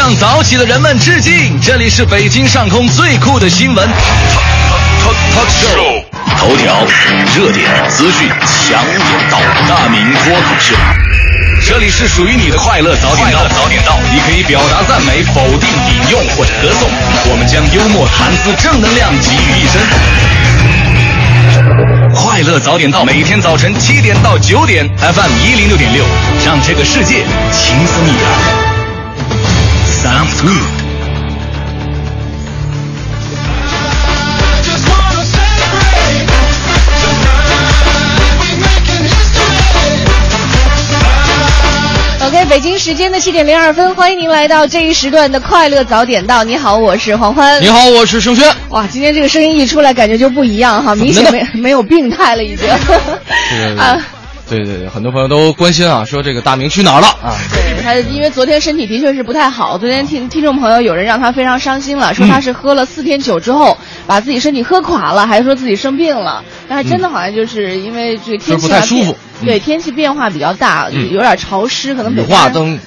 向早起的人们致敬！这里是北京上空最酷的新闻 show，头条、热点、资讯、强点到，大明脱口秀。这里是属于你的快乐早点到，早点到，你可以表达赞美、否定、引用或者歌颂，我们将幽默、谈资、正能量集于一身。快乐早点到，每天早晨七点到九点，FM 一零六点六，让这个世界轻松一点。Sounds good。OK，北京时间的七点零二分，欢迎您来到这一时段的快乐早点到。你好，我是黄欢。你好，我是盛轩。哇，今天这个声音一出来，感觉就不一样哈，明显没没有病态了已经。啊，对对对，很多朋友都关心啊，说这个大明去哪儿了啊？对他，因为昨天身体的确是不太好，昨天听听众朋友有人让他非常伤心了，说他是喝了四天酒之后，把自己身体喝垮了，还说自己生病了，但是真的好像就是因为这个天气不太舒服。对天气变化比较大，有点潮湿，可能北化灯，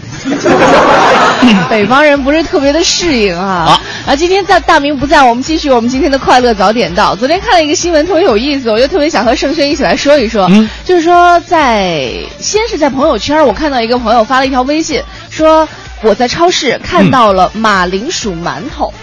北方人不是特别的适应啊。啊，今天在大明不在，我们继续我们今天的快乐早点到。昨天看了一个新闻，特别有意思，我就特别想和盛轩一起来说一说。嗯，就是说在先是在朋友圈，我看到一个朋友发了一条微信，说我在超市看到了马铃薯馒头。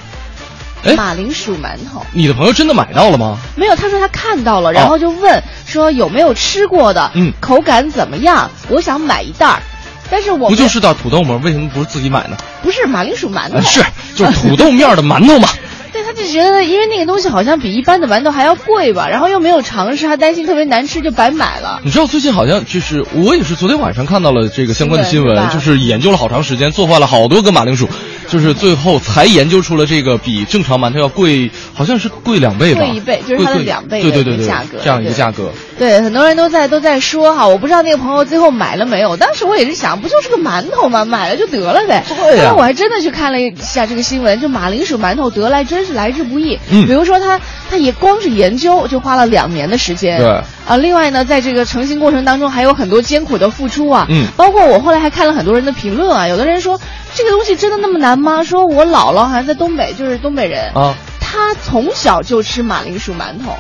马铃薯馒头，你的朋友真的买到了吗？没有，他说他看到了，然后就问说有没有吃过的，嗯，口感怎么样？我想买一袋儿，但是我不就是袋土豆吗？为什么不是自己买呢？不是马铃薯馒头，是就是土豆面的馒头嘛。对，他就觉得因为那个东西好像比一般的馒头还要贵吧，然后又没有尝试，还担心特别难吃，就白买了。你知道最近好像就是我也是昨天晚上看到了这个相关的新闻，就是研究了好长时间，做坏了好多个马铃薯。就是最后才研究出了这个比正常馒头要贵，好像是贵两倍吧？贵一倍，就是它的两倍对对对价格，这样一个价格。对，很多人都在都在说哈，我不知道那个朋友最后买了没有。当时我也是想，不就是个馒头吗？买了就得了呗。对呀。我还真的去看了一下这个新闻，就马铃薯馒头得来真是来之不易。嗯。比如说他，他也光是研究就花了两年的时间。对。啊，另外呢，在这个成型过程当中还有很多艰苦的付出啊。嗯。包括我后来还看了很多人的评论啊，有的人说。这个东西真的那么难吗？说我姥姥好像在东北，就是东北人啊，他从小就吃马铃薯馒头，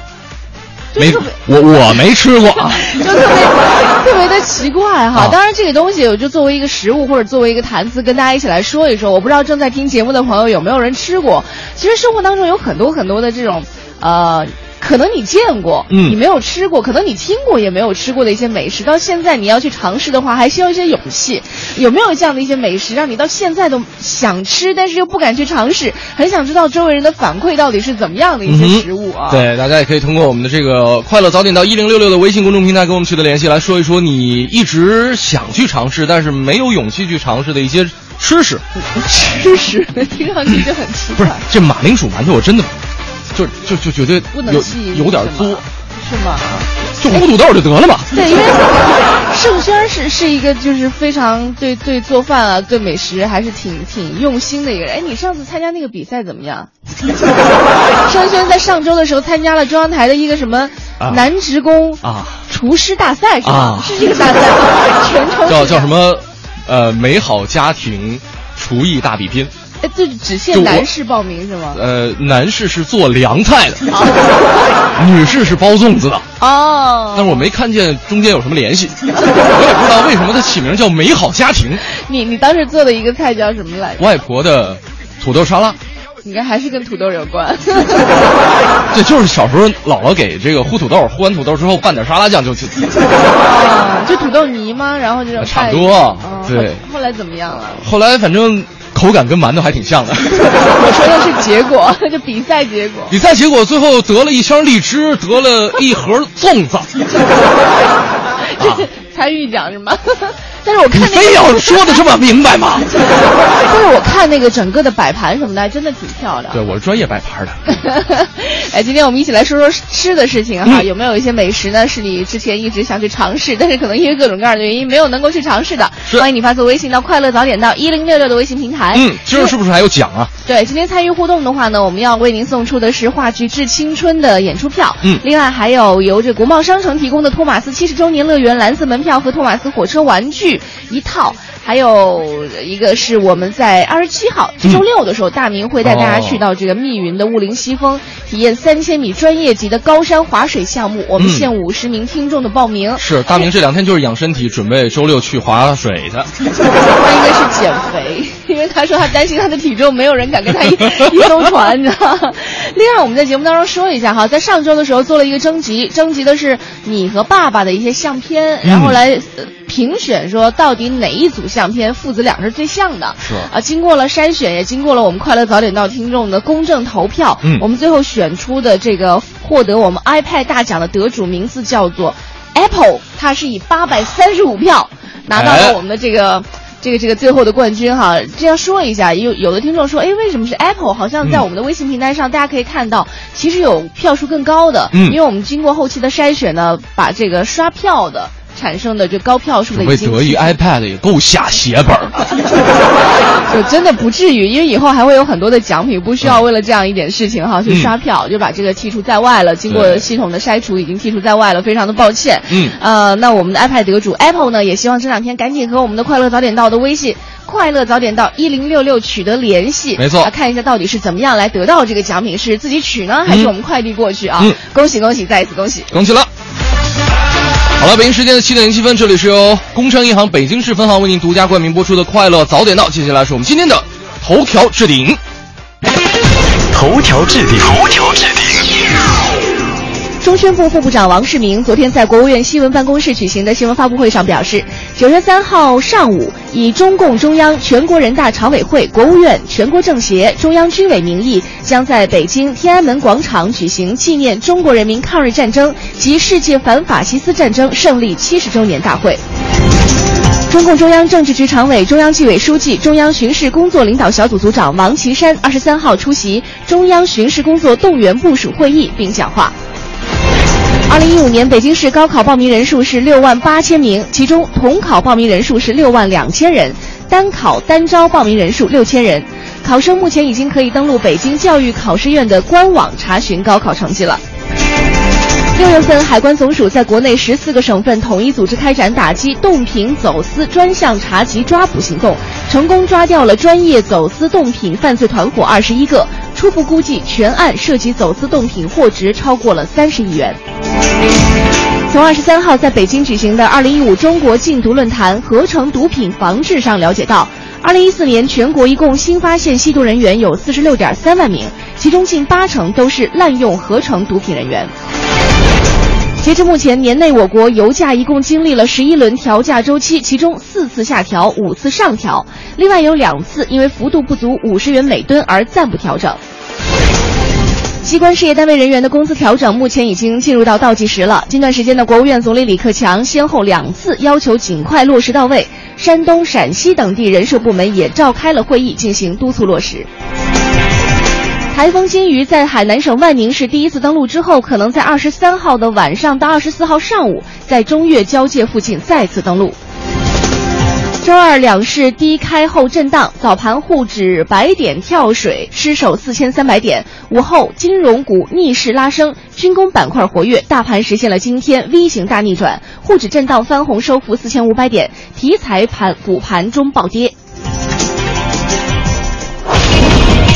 没我我没吃过，就特别特别的奇怪哈。当然，这个东西我就作为一个食物或者作为一个谈资，跟大家一起来说一说。我不知道正在听节目的朋友有没有人吃过。其实生活当中有很多很多的这种呃。可能你见过，嗯，你没有吃过；可能你听过也没有吃过的一些美食，到现在你要去尝试的话，还需要一些勇气。有没有这样的一些美食，让你到现在都想吃，但是又不敢去尝试？很想知道周围人的反馈到底是怎么样的一些食物啊？对，大家也可以通过我们的这个“快乐早点到一零六六”的微信公众平台跟我们取得联系，来说一说你一直想去尝试，但是没有勇气去尝试的一些吃食。吃食听上去就很奇怪。不是，这马铃薯馒头我真的。就就就觉得有有点作，是吗？就糊土豆就得了吧。对，因为盛轩是是一个就是非常对对做饭啊，对美食还是挺挺用心的一个人。哎，你上次参加那个比赛怎么样？盛轩在上周的时候参加了中央台的一个什么男职工啊厨师大赛是吧？是这个大赛，全程叫叫什么？呃，美好家庭厨艺大比拼。哎，这只限男士报名是吗？呃，男士是做凉菜的，女士是包粽子的。哦，但是我没看见中间有什么联系，我也不知道为什么它起名叫美好家庭。你你当时做的一个菜叫什么来着？外婆的土豆沙拉。应该还是跟土豆有关。对，就是小时候姥姥给这个烀土豆，烀完土豆之后拌点沙拉酱就就。啊，就土豆泥吗？然后就差不多。对。后来怎么样了？后来反正。口感跟馒头还挺像的。我说的是结果，就比赛结果。比赛结果最后得了一箱荔枝，得了一盒粽子。这是参与奖是吗？但是我看你非要说的这么明白吗？但是我看那个整个的摆盘什么的，真的挺漂亮。对，我是专业摆盘的。哎，今天我们一起来说说吃的事情哈，有没有一些美食呢？是你之前一直想去尝试，但是可能因为各种各样的原因没有能够去尝试的？欢迎你发送微信到“快乐早点到一零六六”的微信平台。嗯，今儿是不是还有奖啊？对，今天参与互动的话呢，我们要为您送出的是话剧《致青春》的演出票。嗯，另外还有由这国贸商城提供的托马斯七十周年乐园蓝色门票和托马斯火车玩具一套。还有一个是我们在二十七号这周六的时候，大明会带大家去到这个密云的雾灵西峰，体验三千米专业级的高山滑水项目。我们限五十名听众的报名。是大明这两天就是养身体，准备周六去滑水的。他应该是减肥，因为他说他担心他的体重没有人敢跟他一一艘船，你知道？另外，我们在节目当中说一下哈，在上周的时候做了一个征集，征集的是你和爸爸的一些相片，然后来评选说到底哪一组相片父子俩是最像的。是啊，经过了筛选，也经过了我们快乐早点到听众的公正投票，嗯，我们最后选出的这个获得我们 iPad 大奖的得主名字叫做 Apple，他是以八百三十五票拿到了我们的这个。这个这个最后的冠军哈，这样说一下，有有的听众说，哎，为什么是 Apple？好像在我们的微信平台上，大家可以看到，其实有票数更高的，嗯，因为我们经过后期的筛选呢，把这个刷票的。产生的这高票数的已经得意 iPad 也够下血本 就真的不至于，因为以后还会有很多的奖品，不需要为了这样一点事情哈去刷票，就把这个剔除在外了。经过系统的筛除，已经剔除在外了，非常的抱歉。嗯，呃，那我们的 iPad 得主 Apple 呢，也希望这两天赶紧和我们的快乐早点到的微信快乐早点到一零六六取得联系，没错，看一下到底是怎么样来得到这个奖品，是自己取呢，还是我们快递过去啊？恭喜恭喜，再一次恭喜，恭喜了。好了，北京时间的七点零七分，这里是由工商银行北京市分行为您独家冠名播出的《快乐早点到》，接下来是我们今天的头条置顶。头条置顶，头条置顶。中宣部副部长王世明昨天在国务院新闻办公室举行的新闻发布会上表示，九月三号上午，以中共中央、全国人大常委会、国务院、全国政协、中央军委名义，将在北京天安门广场举行纪念中国人民抗日战争及世界反法西斯战争胜利七十周年大会。中共中央政治局常委、中央纪委书记、中央巡视工作领导小组组长王岐山二十三号出席中央巡视工作动员部署会议并讲话。二零一五年北京市高考报名人数是六万八千名，其中统考报名人数是六万两千人，单考单招报名人数六千人。考生目前已经可以登录北京教育考试院的官网查询高考成绩了。六月份，海关总署在国内十四个省份统一组织开展打击冻品走私专项查缉抓捕行动，成功抓掉了专业走私冻品犯罪团伙二十一个，初步估计全案涉及走私冻品货值超过了三十亿元。从二十三号在北京举行的二零一五中国禁毒论坛合成毒品防治上了解到，二零一四年全国一共新发现吸毒人员有四十六点三万名，其中近八成都是滥用合成毒品人员。截至目前，年内我国油价一共经历了十一轮调价周期，其中四次下调，五次上调，另外有两次因为幅度不足五十元每吨而暂不调整。机关事业单位人员的工资调整目前已经进入到倒计时了。近段时间的国务院总理李克强先后两次要求尽快落实到位，山东、陕西等地人社部门也召开了会议进行督促落实。台风金鱼在海南省万宁市第一次登陆之后，可能在二十三号的晚上到二十四号上午，在中越交界附近再次登陆。周二两市低开后震荡，早盘沪指百点跳水，失守四千三百点；午后金融股逆势拉升，军工板块活跃，大盘实现了今天 V 型大逆转，沪指震荡翻红收复四千五百点，题材盘股盘中暴跌。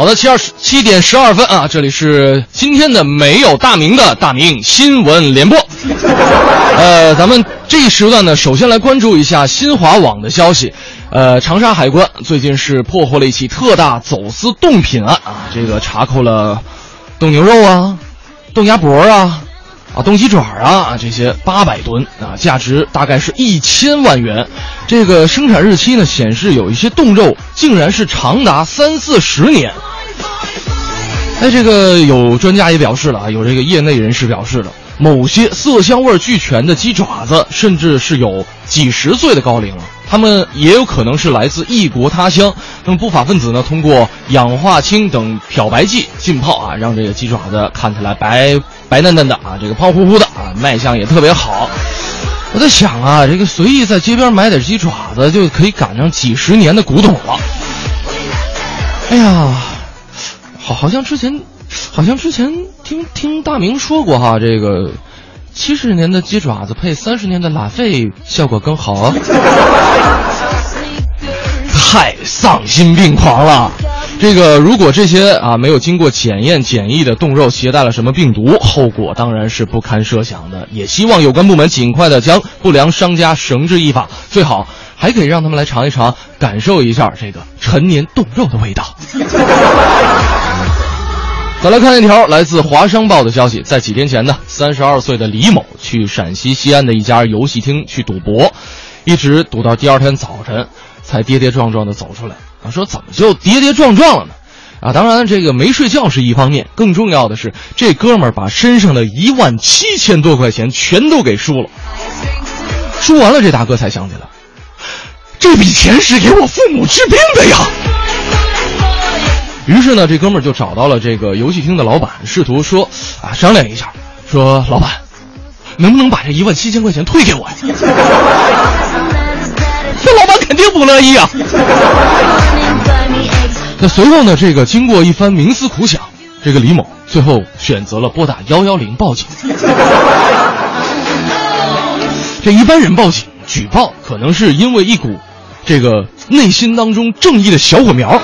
好的，七二十七点十二分啊，这里是今天的没有大明的大明新闻联播。呃，咱们这一时段呢，首先来关注一下新华网的消息。呃，长沙海关最近是破获了一起特大走私冻品案啊，这个查扣了冻牛肉啊、冻鸭脖啊。啊，冻鸡爪啊，这些八百吨啊，价值大概是一千万元。这个生产日期呢，显示有一些冻肉竟然是长达三四十年。哎，这个有专家也表示了啊，有这个业内人士表示了，某些色香味俱全的鸡爪子，甚至是有几十岁的高龄了。他们也有可能是来自异国他乡。那么不法分子呢，通过氧化氢等漂白剂浸泡啊，让这个鸡爪子看起来白白嫩嫩的啊，这个胖乎乎的啊，卖相也特别好。我在想啊，这个随意在街边买点鸡爪子就可以赶上几十年的古董了。哎呀，好，好像之前，好像之前听听大明说过哈，这个七十年的鸡爪子配三十年的拉菲效果更好啊。太丧心病狂了！这个如果这些啊没有经过检验检疫的冻肉携带了什么病毒，后果当然是不堪设想的。也希望有关部门尽快的将不良商家绳之以法，最好还可以让他们来尝一尝，感受一下这个陈年冻肉的味道。再来看一条来自《华商报》的消息，在几天前呢，三十二岁的李某去陕西西安的一家游戏厅去赌博，一直赌到第二天早晨。才跌跌撞撞的走出来啊！说怎么就跌跌撞撞了呢？啊，当然这个没睡觉是一方面，更重要的是这哥们儿把身上的一万七千多块钱全都给输了。输完了，这大哥才想起来，这笔钱是给我父母治病的呀。于是呢，这哥们儿就找到了这个游戏厅的老板，试图说啊商量一下，说老板，能不能把这一万七千块钱退给我呀？这老板肯定不乐意啊！那随后呢？这个经过一番冥思苦想，这个李某最后选择了拨打幺幺零报警。这一般人报警举报，可能是因为一股这个内心当中正义的小火苗。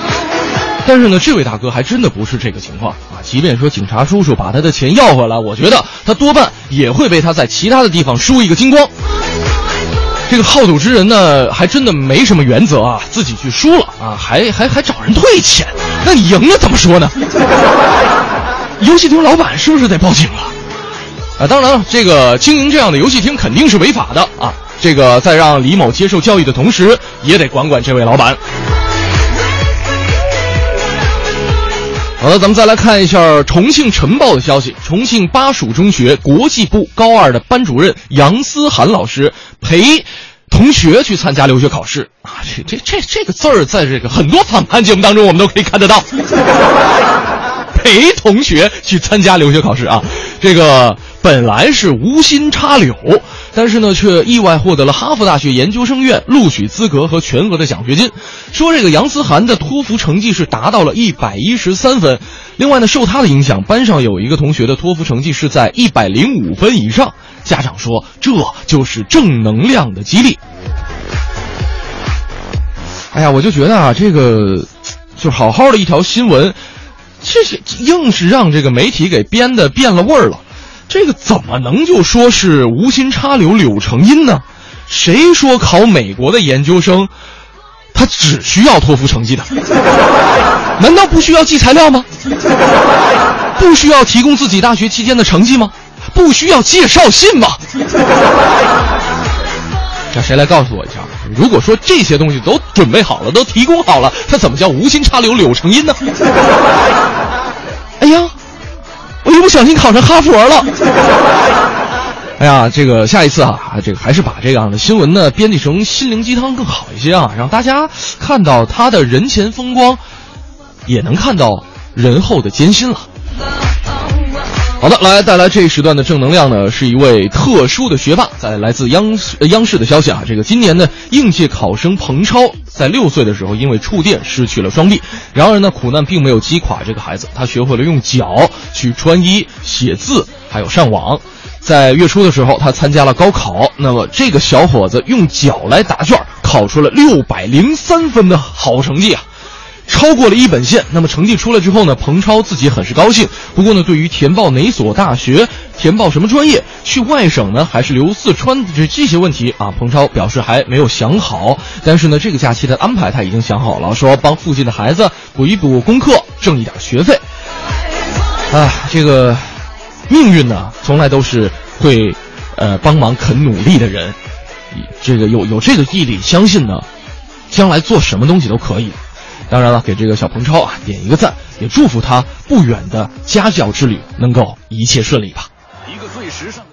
但是呢，这位大哥还真的不是这个情况啊！即便说警察叔叔把他的钱要回来，我觉得他多半也会被他在其他的地方输一个精光。这个好赌之人呢，还真的没什么原则啊，自己去输了啊，还还还找人退钱，那你赢了怎么说呢？游戏厅老板是不是得报警了？啊，当然了，这个经营这样的游戏厅肯定是违法的啊。这个在让李某接受教育的同时，也得管管这位老板。好的，咱们再来看一下重庆晨报的消息。重庆巴蜀中学国际部高二的班主任杨思涵老师陪同学去参加留学考试啊，这这这这个字儿，在这个很多访谈节目当中，我们都可以看得到。陪同学去参加留学考试啊，这个本来是无心插柳。但是呢，却意外获得了哈佛大学研究生院录取资格和全额的奖学金。说这个杨思涵的托福成绩是达到了一百一十三分，另外呢，受他的影响，班上有一个同学的托福成绩是在一百零五分以上。家长说，这就是正能量的激励。哎呀，我就觉得啊，这个就好好的一条新闻，这是硬是让这个媒体给编的变了味儿了。这个怎么能就说是无心插柳柳成荫呢？谁说考美国的研究生，他只需要托福成绩的？难道不需要寄材料吗？不需要提供自己大学期间的成绩吗？不需要介绍信吗？那谁来告诉我一下？如果说这些东西都准备好了，都提供好了，他怎么叫无心插柳柳成荫呢？哎呀！我一不小心考上哈佛了，哎呀，这个下一次啊，这个还是把这样的新闻呢编辑成心灵鸡汤更好一些啊，让大家看到他的人前风光，也能看到人后的艰辛了。好的，来带来这一时段的正能量呢，是一位特殊的学霸。在来自央视央视的消息啊，这个今年的应届考生彭超，在六岁的时候因为触电失去了双臂。然而呢，苦难并没有击垮这个孩子，他学会了用脚去穿衣、写字，还有上网。在月初的时候，他参加了高考。那么这个小伙子用脚来答卷，考出了六百零三分的好成绩啊！超过了一本线，那么成绩出来之后呢？彭超自己很是高兴。不过呢，对于填报哪所大学、填报什么专业、去外省呢，还是留四川这这些问题啊，彭超表示还没有想好。但是呢，这个假期的安排他已经想好了，说帮附近的孩子补一补功课，挣一点学费。啊，这个命运呢，从来都是会呃帮忙肯努力的人。这个有有这个毅力，相信呢，将来做什么东西都可以。当然了，给这个小彭超啊点一个赞，也祝福他不远的家教之旅能够一切顺利吧。一个最时尚的。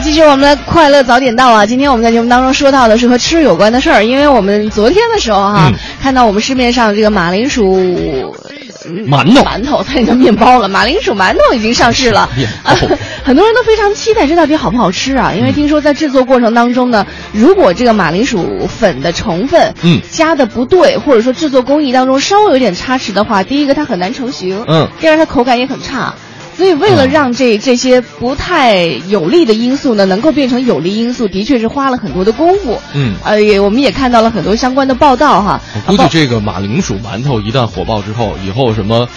继续我们的快乐早点到啊！今天我们在节目当中说到的是和吃有关的事儿，因为我们昨天的时候哈，看到我们市面上这个马铃薯馒头，馒头它已经面包了，马铃薯馒头已经上市了，很多人都非常期待这到底好不好吃啊！因为听说在制作过程当中呢，如果这个马铃薯粉的成分嗯加的不对，或者说制作工艺当中稍微有点差池的话，第一个它很难成型，嗯，第二它口感也很差。所以，为了让这这些不太有利的因素呢，能够变成有利因素，的确是花了很多的功夫。嗯，呃，也我们也看到了很多相关的报道哈。我估计这个马铃薯馒头一旦火爆之后，以后什么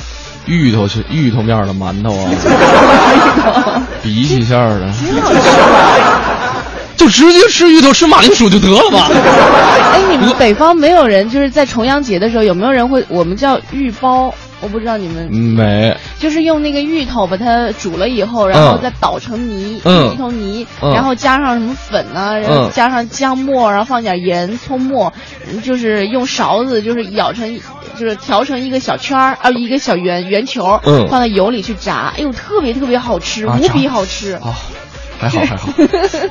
芋头去芋头面的馒头啊，鼻涕馅儿的，就直接吃芋头吃马铃薯就得了吧。哎，你们北方没有人就是在重阳节的时候有没有人会我们叫芋包？我不知道你们没，就是用那个芋头把它煮了以后，然后再捣成泥，嗯，一头泥，然后加上什么粉呢？然后加上姜末，然后放点盐、葱末，就是用勺子就是舀成，就是调成一个小圈儿啊，一个小圆圆球，嗯，放在油里去炸，哎呦，特别特别好吃，无比好吃。啊。还好还好，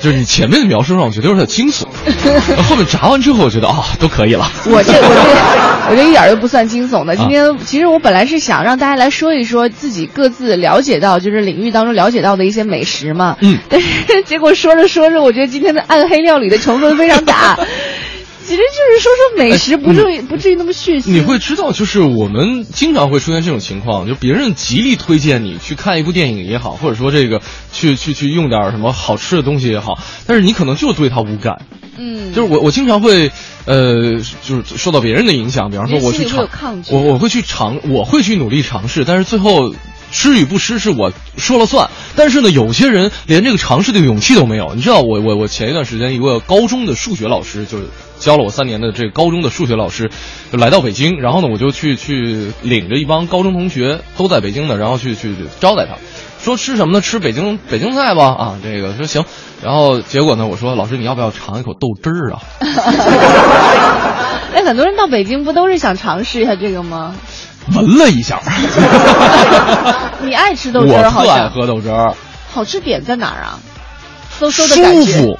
就是你前面的描述让我觉得有点惊悚，后面炸完之后我觉得啊都可以了。我这我这我这一点都不算惊悚的。今天其实我本来是想让大家来说一说自己各自了解到就是领域当中了解到的一些美食嘛，嗯，但是结果说着说着，我觉得今天的暗黑料理的成分非常大。其实就是说说美食，不至于不至于那么血腥。你会知道，就是我们经常会出现这种情况，就别人极力推荐你去看一部电影也好，或者说这个去去去用点什么好吃的东西也好，但是你可能就对它无感。嗯，就是我我经常会呃，就是受到别人的影响，比方说我去尝，我我会去尝，我会去努力尝试，但是最后。吃与不吃是我说了算，但是呢，有些人连这个尝试的勇气都没有。你知道，我我我前一段时间一个高中的数学老师，就是教了我三年的这个高中的数学老师，就来到北京，然后呢，我就去去领着一帮高中同学都在北京的，然后去去招待他，说吃什么呢？吃北京北京菜吧 啊，这个说行，然后结果呢，我说老师你要不要尝一口豆汁儿啊？哎，很多人到北京不都是想尝试一下这个吗？闻了一下，你爱吃豆汁儿？我特爱喝豆汁儿。好吃点在哪儿啊？嗖嗖的感觉，舒服，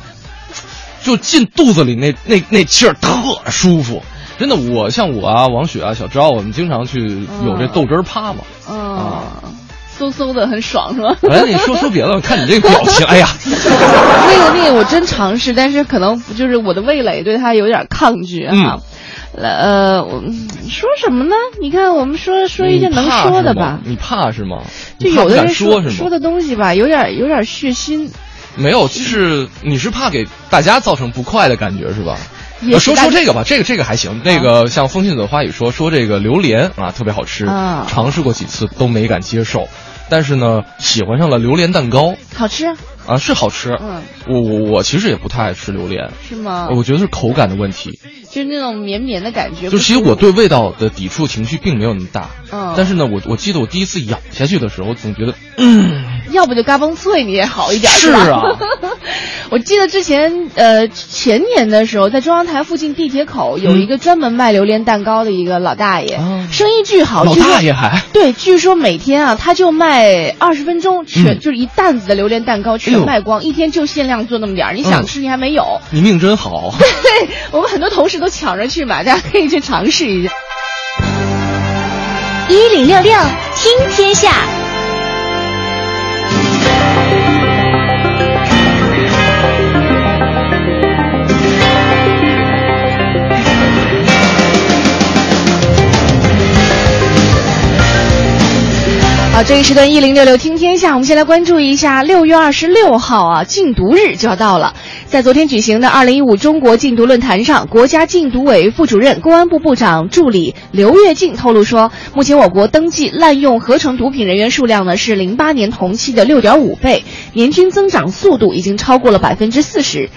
就进肚子里那那那气儿特舒服。真的，我像我啊，王雪啊，小昭，我们经常去有这豆汁儿趴嘛。嗯，嗖嗖的很爽是吧？哎，你说说别的，看你这个表情，哎呀，那个那个我真尝试，但是可能就是我的味蕾对它有点抗拒哈。呃，我说什么呢？你看，我们说说一些能说的吧。你怕是吗？就有的人说说的东西吧，有点有点血腥。没有，就是你是怕给大家造成不快的感觉是吧？说说这个吧，这个这个还行。那个像风信子花语说说这个榴莲啊特别好吃，尝试过几次都没敢接受，但是呢喜欢上了榴莲蛋糕，好吃。啊，是好吃。嗯，我我我其实也不太爱吃榴莲，是吗？我觉得是口感的问题，就是那种绵绵的感觉。就其实我对味道的抵触情绪并没有那么大。嗯，但是呢，我我记得我第一次咬下去的时候，总觉得，嗯，要不就嘎嘣脆，你也好一点。是啊，我记得之前呃前年的时候，在中央台附近地铁口有一个专门卖榴莲蛋糕的一个老大爷，生意巨好。老大爷还对，据说每天啊，他就卖二十分钟，全就是一担子的榴莲蛋糕全卖光，一天就限量做那么点儿，你想吃你还没有。你命真好。对我们很多同事都抢着去买，大家可以去尝试一下。一零六六听天下。这一时段一零六六听天下，我们先来关注一下六月二十六号啊，禁毒日就要到了。在昨天举行的二零一五中国禁毒论坛上，国家禁毒委副主任、公安部部长助理刘跃进透露说，目前我国登记滥用合成毒品人员数量呢是零八年同期的六点五倍，年均增长速度已经超过了百分之四十。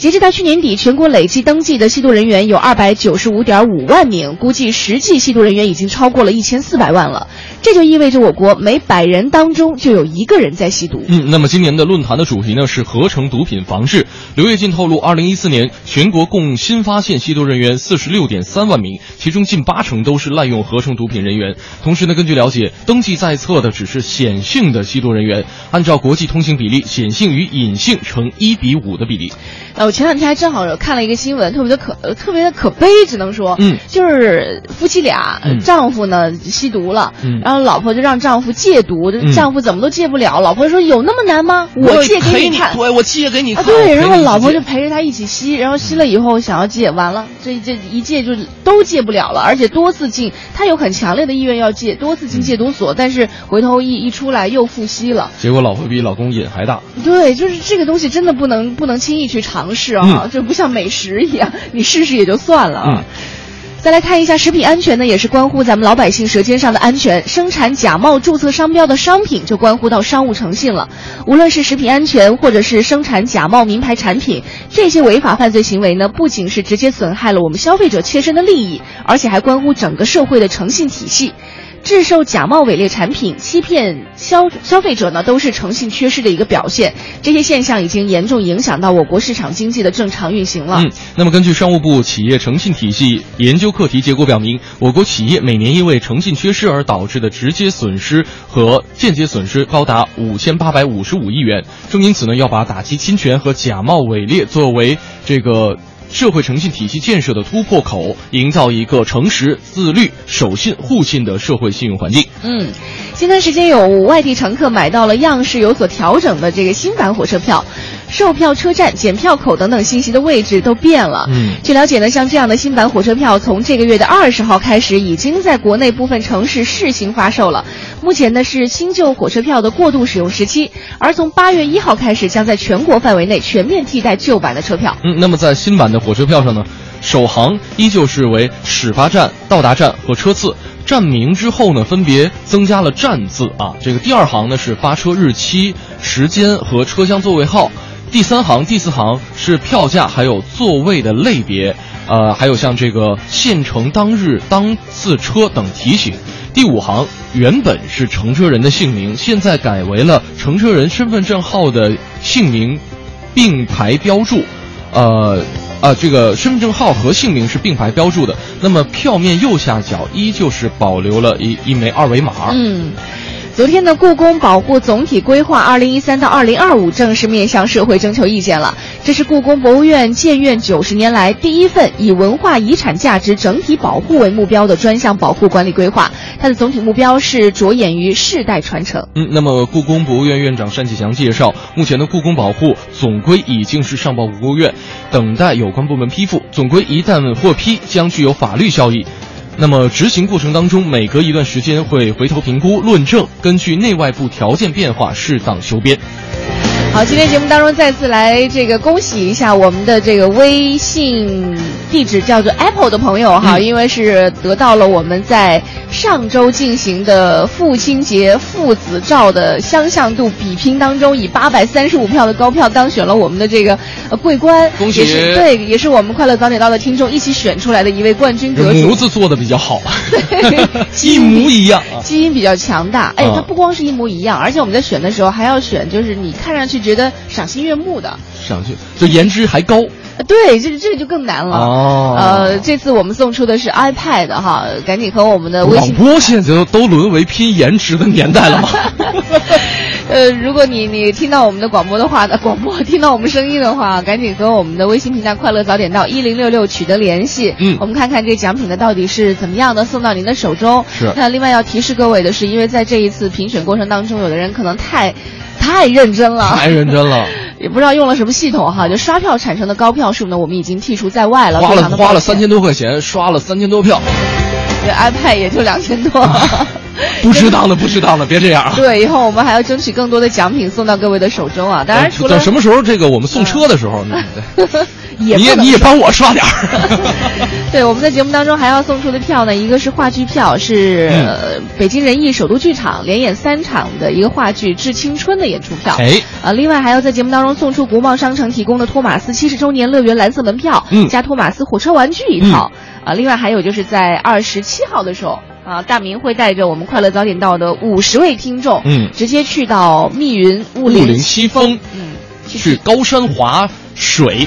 截至到去年底，全国累计登记的吸毒人员有二百九十五点五万名，估计实际吸毒人员已经超过了一千四百万了。这就意味着我国每百人当中就有一个人在吸毒。嗯，那么今年的论坛的主题呢是合成毒品防治。刘跃进透露，二零一四年全国共新发现吸毒人员四十六点三万名，其中近八成都是滥用合成毒品人员。同时呢，根据了解，登记在册的只是显性的吸毒人员，按照国际通行比例，显性与隐性成一比五的比例。呃，我前两天还正好看了一个新闻，特别的可特别的可悲，只能说，嗯，就是夫妻俩，丈夫呢吸毒了，嗯，然后老婆就让丈夫戒毒，丈夫怎么都戒不了，老婆说有那么难吗？我戒给你看，我，我戒给你看，对，然后老婆就陪着他一起吸，然后吸了以后想要戒，完了这这一戒就都戒不了了，而且多次进，他有很强烈的意愿要戒，多次进戒毒所，但是回头一一出来又复吸了，结果老婆比老公瘾还大，对，就是这个东西真的不能不能轻易去尝试啊，就不像美食一样，你试试也就算了啊。再来看一下食品安全呢，也是关乎咱们老百姓舌尖上的安全。生产假冒注册商标的商品，就关乎到商务诚信了。无论是食品安全，或者是生产假冒名牌产品，这些违法犯罪行为呢，不仅是直接损害了我们消费者切身的利益，而且还关乎整个社会的诚信体系。制售假冒伪劣产品、欺骗消消费者呢，都是诚信缺失的一个表现。这些现象已经严重影响到我国市场经济的正常运行了。嗯，那么根据商务部企业诚信体系研究课题结果表明，我国企业每年因为诚信缺失而导致的直接损失和间接损失高达五千八百五十五亿元。正因此呢，要把打击侵权和假冒伪劣作为这个。社会诚信体系建设的突破口，营造一个诚实、自律、守信、互信的社会信用环境。嗯，前段时间有外地乘客买到了样式有所调整的这个新版火车票。售票车站、检票口等等信息的位置都变了。嗯，据了解呢，像这样的新版火车票，从这个月的二十号开始，已经在国内部分城市试行发售了。目前呢是新旧火车票的过渡使用时期，而从八月一号开始，将在全国范围内全面替代旧版的车票。嗯，那么在新版的火车票上呢，首航依旧是为始发站、到达站和车次，站名之后呢，分别增加了站字啊。这个第二行呢是发车日期、时间和车厢座位号。第三行、第四行是票价，还有座位的类别，呃，还有像这个现乘当日当次车等提醒。第五行原本是乘车人的姓名，现在改为了乘车人身份证号的姓名并排标注，呃，啊，这个身份证号和姓名是并排标注的。那么票面右下角依旧是保留了一一枚二维码。嗯。昨天的故宫保护总体规划二零一三到二零二五正式面向社会征求意见了。这是故宫博物院建院九十年来第一份以文化遗产价值整体保护为目标的专项保护管理规划。它的总体目标是着眼于世代传承。嗯，那么故宫博物院院长单霁翔介绍，目前的故宫保护总规已经是上报国务院，等待有关部门批复。总规一旦获批，将具有法律效益。那么执行过程当中，每隔一段时间会回头评估论证，根据内外部条件变化适当修编。好，今天节目当中再次来这个恭喜一下我们的这个微信地址叫做 Apple 的朋友哈，因为是得到了我们在上周进行的父亲节父子照的相像度比拼当中，以八百三十五票的高票当选了我们的这个呃桂冠，恭喜！也是对，也是我们快乐早点到的听众一起选出来的一位冠军得主。模子做的比较好，一模一样，基因比较强大。哎，它不光是一模一样，而且我们在选的时候还要选，就是你看上去觉得赏心悦目的，赏心就颜值还高。对，这这个就更难了。哦，呃，这次我们送出的是 iPad 哈，赶紧和我们的微信。广播现在都都沦为拼颜值的年代了吗？呃，如果你你听到我们的广播的话，广播听到我们声音的话，赶紧和我们的微信平台“快乐早点到一零六六”取得联系。嗯，我们看看这奖品的到底是怎么样的，送到您的手中。是。那另外要提示各位的是，因为在这一次评选过程当中，有的人可能太。太认真了，太认真了，也不知道用了什么系统哈，就刷票产生的高票数呢，我们已经剔除在外了。花了花了三千多块钱，刷了三千多票，这 iPad 也就两千多，不值当的，不值当的，别这样。对，以后我们还要争取更多的奖品送到各位的手中啊！当然，除了等什么时候这个我们送车的时候呢？也你也你也帮我刷点儿。对，我们在节目当中还要送出的票呢，一个是话剧票，是北京人艺首都剧场连演三场的一个话剧《致青春》的演出票。哎，呃，另外还要在节目当中送出国贸商城提供的托马斯七十周年乐园蓝色门票，嗯，加托马斯火车玩具一套。啊，另外还有就是在二十七号的时候，啊，大明会带着我们快乐早点到的五十位听众，嗯，直接去到密云雾林西峰，嗯，去高山滑水。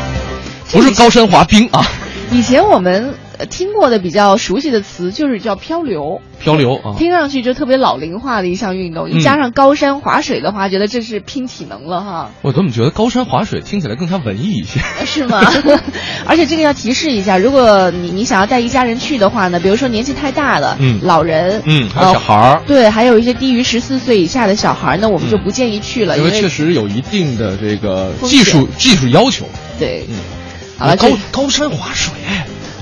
不是高山滑冰啊！以前我们听过的比较熟悉的词就是叫漂流。漂流啊，听上去就特别老龄化的一项运动。一加上高山滑水的话，觉得这是拼体能了哈。我怎么觉得高山滑水听起来更加文艺一些？是吗？而且这个要提示一下，如果你你想要带一家人去的话呢，比如说年纪太大了，嗯，老人，嗯，还有小孩儿，对，还有一些低于十四岁以下的小孩儿，那我们就不建议去了，因为确实有一定的这个技术技术要求。对，嗯。好了高高山滑水，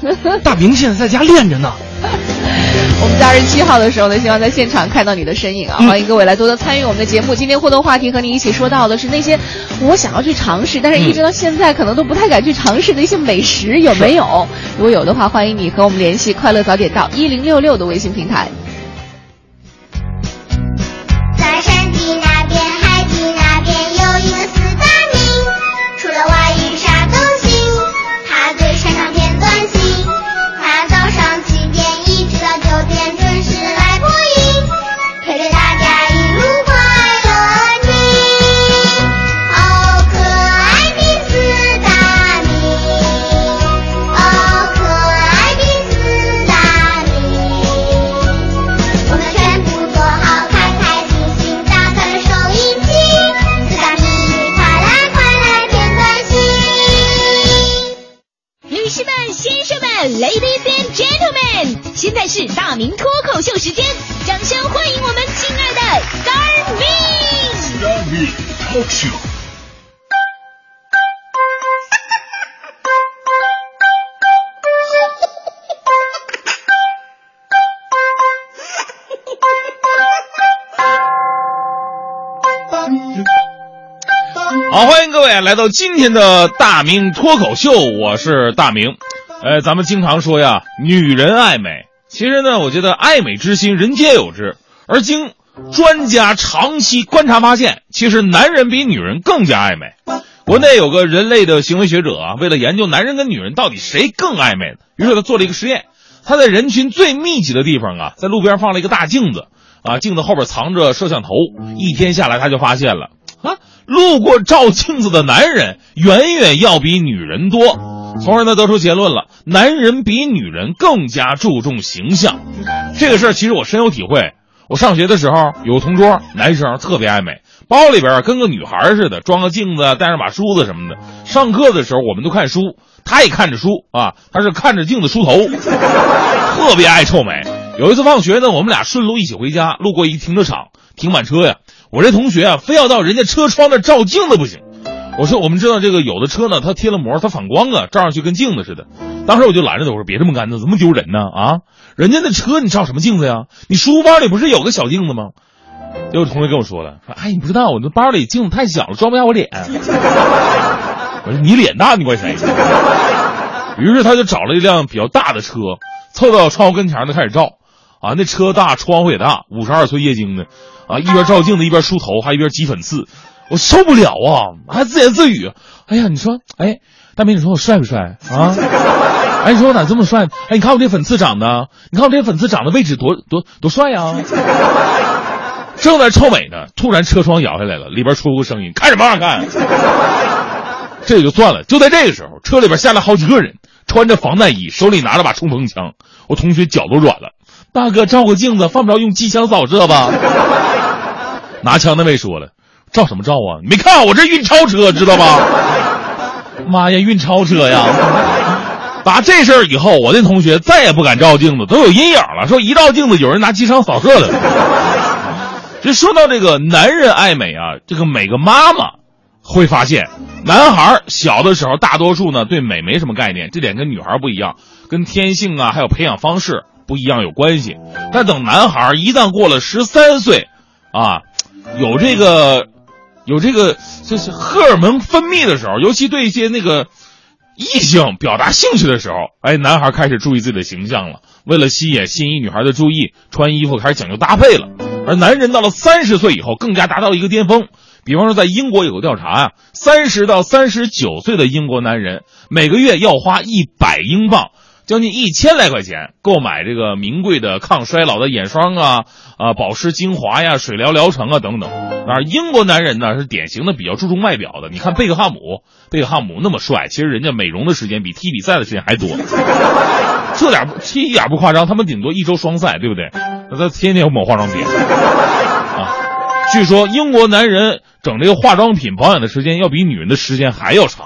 大明现在在家练着呢。我们在二十七号的时候呢，希望在现场看到你的身影啊！欢迎各位来多多参与我们的节目。今天互动话题和你一起说到的是那些我想要去尝试，但是一直到现在可能都不太敢去尝试的一些美食，有没有？如果有的话，欢迎你和我们联系“快乐早点到一零六六”的微信平台。来到今天的大明脱口秀，我是大明。呃，咱们经常说呀，女人爱美，其实呢，我觉得爱美之心人皆有之。而经专家长期观察发现，其实男人比女人更加爱美。国内有个人类的行为学者啊，为了研究男人跟女人到底谁更爱美，于是他做了一个实验。他在人群最密集的地方啊，在路边放了一个大镜子，啊，镜子后边藏着摄像头。一天下来，他就发现了啊。路过照镜子的男人远远要比女人多，从而呢得出结论了：男人比女人更加注重形象。这个事儿其实我深有体会。我上学的时候有个同桌，男生特别爱美，包里边跟个女孩似的，装个镜子，带上把梳子什么的。上课的时候我们都看书，他也看着书啊，他是看着镜子梳头，特别爱臭美。有一次放学呢，我们俩顺路一起回家，路过一停车场，停满车呀。我这同学啊，非要到人家车窗那照镜子不行。我说，我们知道这个有的车呢，它贴了膜，它反光啊，照上去跟镜子似的。当时我就拦着他，我说别这么干，怎么这么丢人呢？啊，人家那车你照什么镜子呀？你书包里不是有个小镜子吗？结果同学跟我说了，说哎，你不知道我那包里镜子太小了，装不下我脸。我说你脸大，你怪谁？于是他就找了一辆比较大的车，凑到窗户跟前呢开始照。啊，那车大，窗户也大，五十二寸液晶的，啊，一边照镜子一边梳头，还一边挤粉刺，我受不了啊，还自言自语。哎呀，你说，哎，大明，你说我帅不帅啊？哎，你说我咋这么帅？哎，你看我这粉刺长的，你看我这粉刺长的位置多多多帅呀！正在臭美呢，突然车窗摇下来了，里边出个声音：“看什么看？” 这也就算了，就在这个时候，车里边下来好几个人，穿着防弹衣，手里拿着把冲锋枪。我同学脚都软了。大哥，照个镜子，犯不着用机枪扫射吧？拿枪那位说了：“照什么照啊？你没看我这运钞车，知道吧？”妈呀，运钞车呀！打这事儿以后，我那同学再也不敢照镜子，都有阴影了。说一照镜子，有人拿机枪扫射了。这说到这个男人爱美啊，这个每个妈妈会发现，男孩小的时候大多数呢对美没什么概念，这点跟女孩不一样，跟天性啊还有培养方式不一样有关系。但等男孩一旦过了十三岁，啊，有这个有这个就是荷尔蒙分泌的时候，尤其对一些那个。异性表达兴趣的时候，哎，男孩开始注意自己的形象了。为了吸引心仪女孩的注意，穿衣服开始讲究搭配了。而男人到了三十岁以后，更加达到了一个巅峰。比方说，在英国有个调查啊，三十到三十九岁的英国男人每个月要花一百英镑。将近一千来块钱购买这个名贵的抗衰老的眼霜啊啊保湿精华呀水疗疗程啊等等，而英国男人呢是典型的比较注重外表的。你看贝克汉姆，贝克汉姆那么帅，其实人家美容的时间比踢比赛的时间还多。这点不一点不夸张，他们顶多一周双赛，对不对？那他天天抹化妆品啊。据说英国男人整这个化妆品保养的时间要比女人的时间还要长。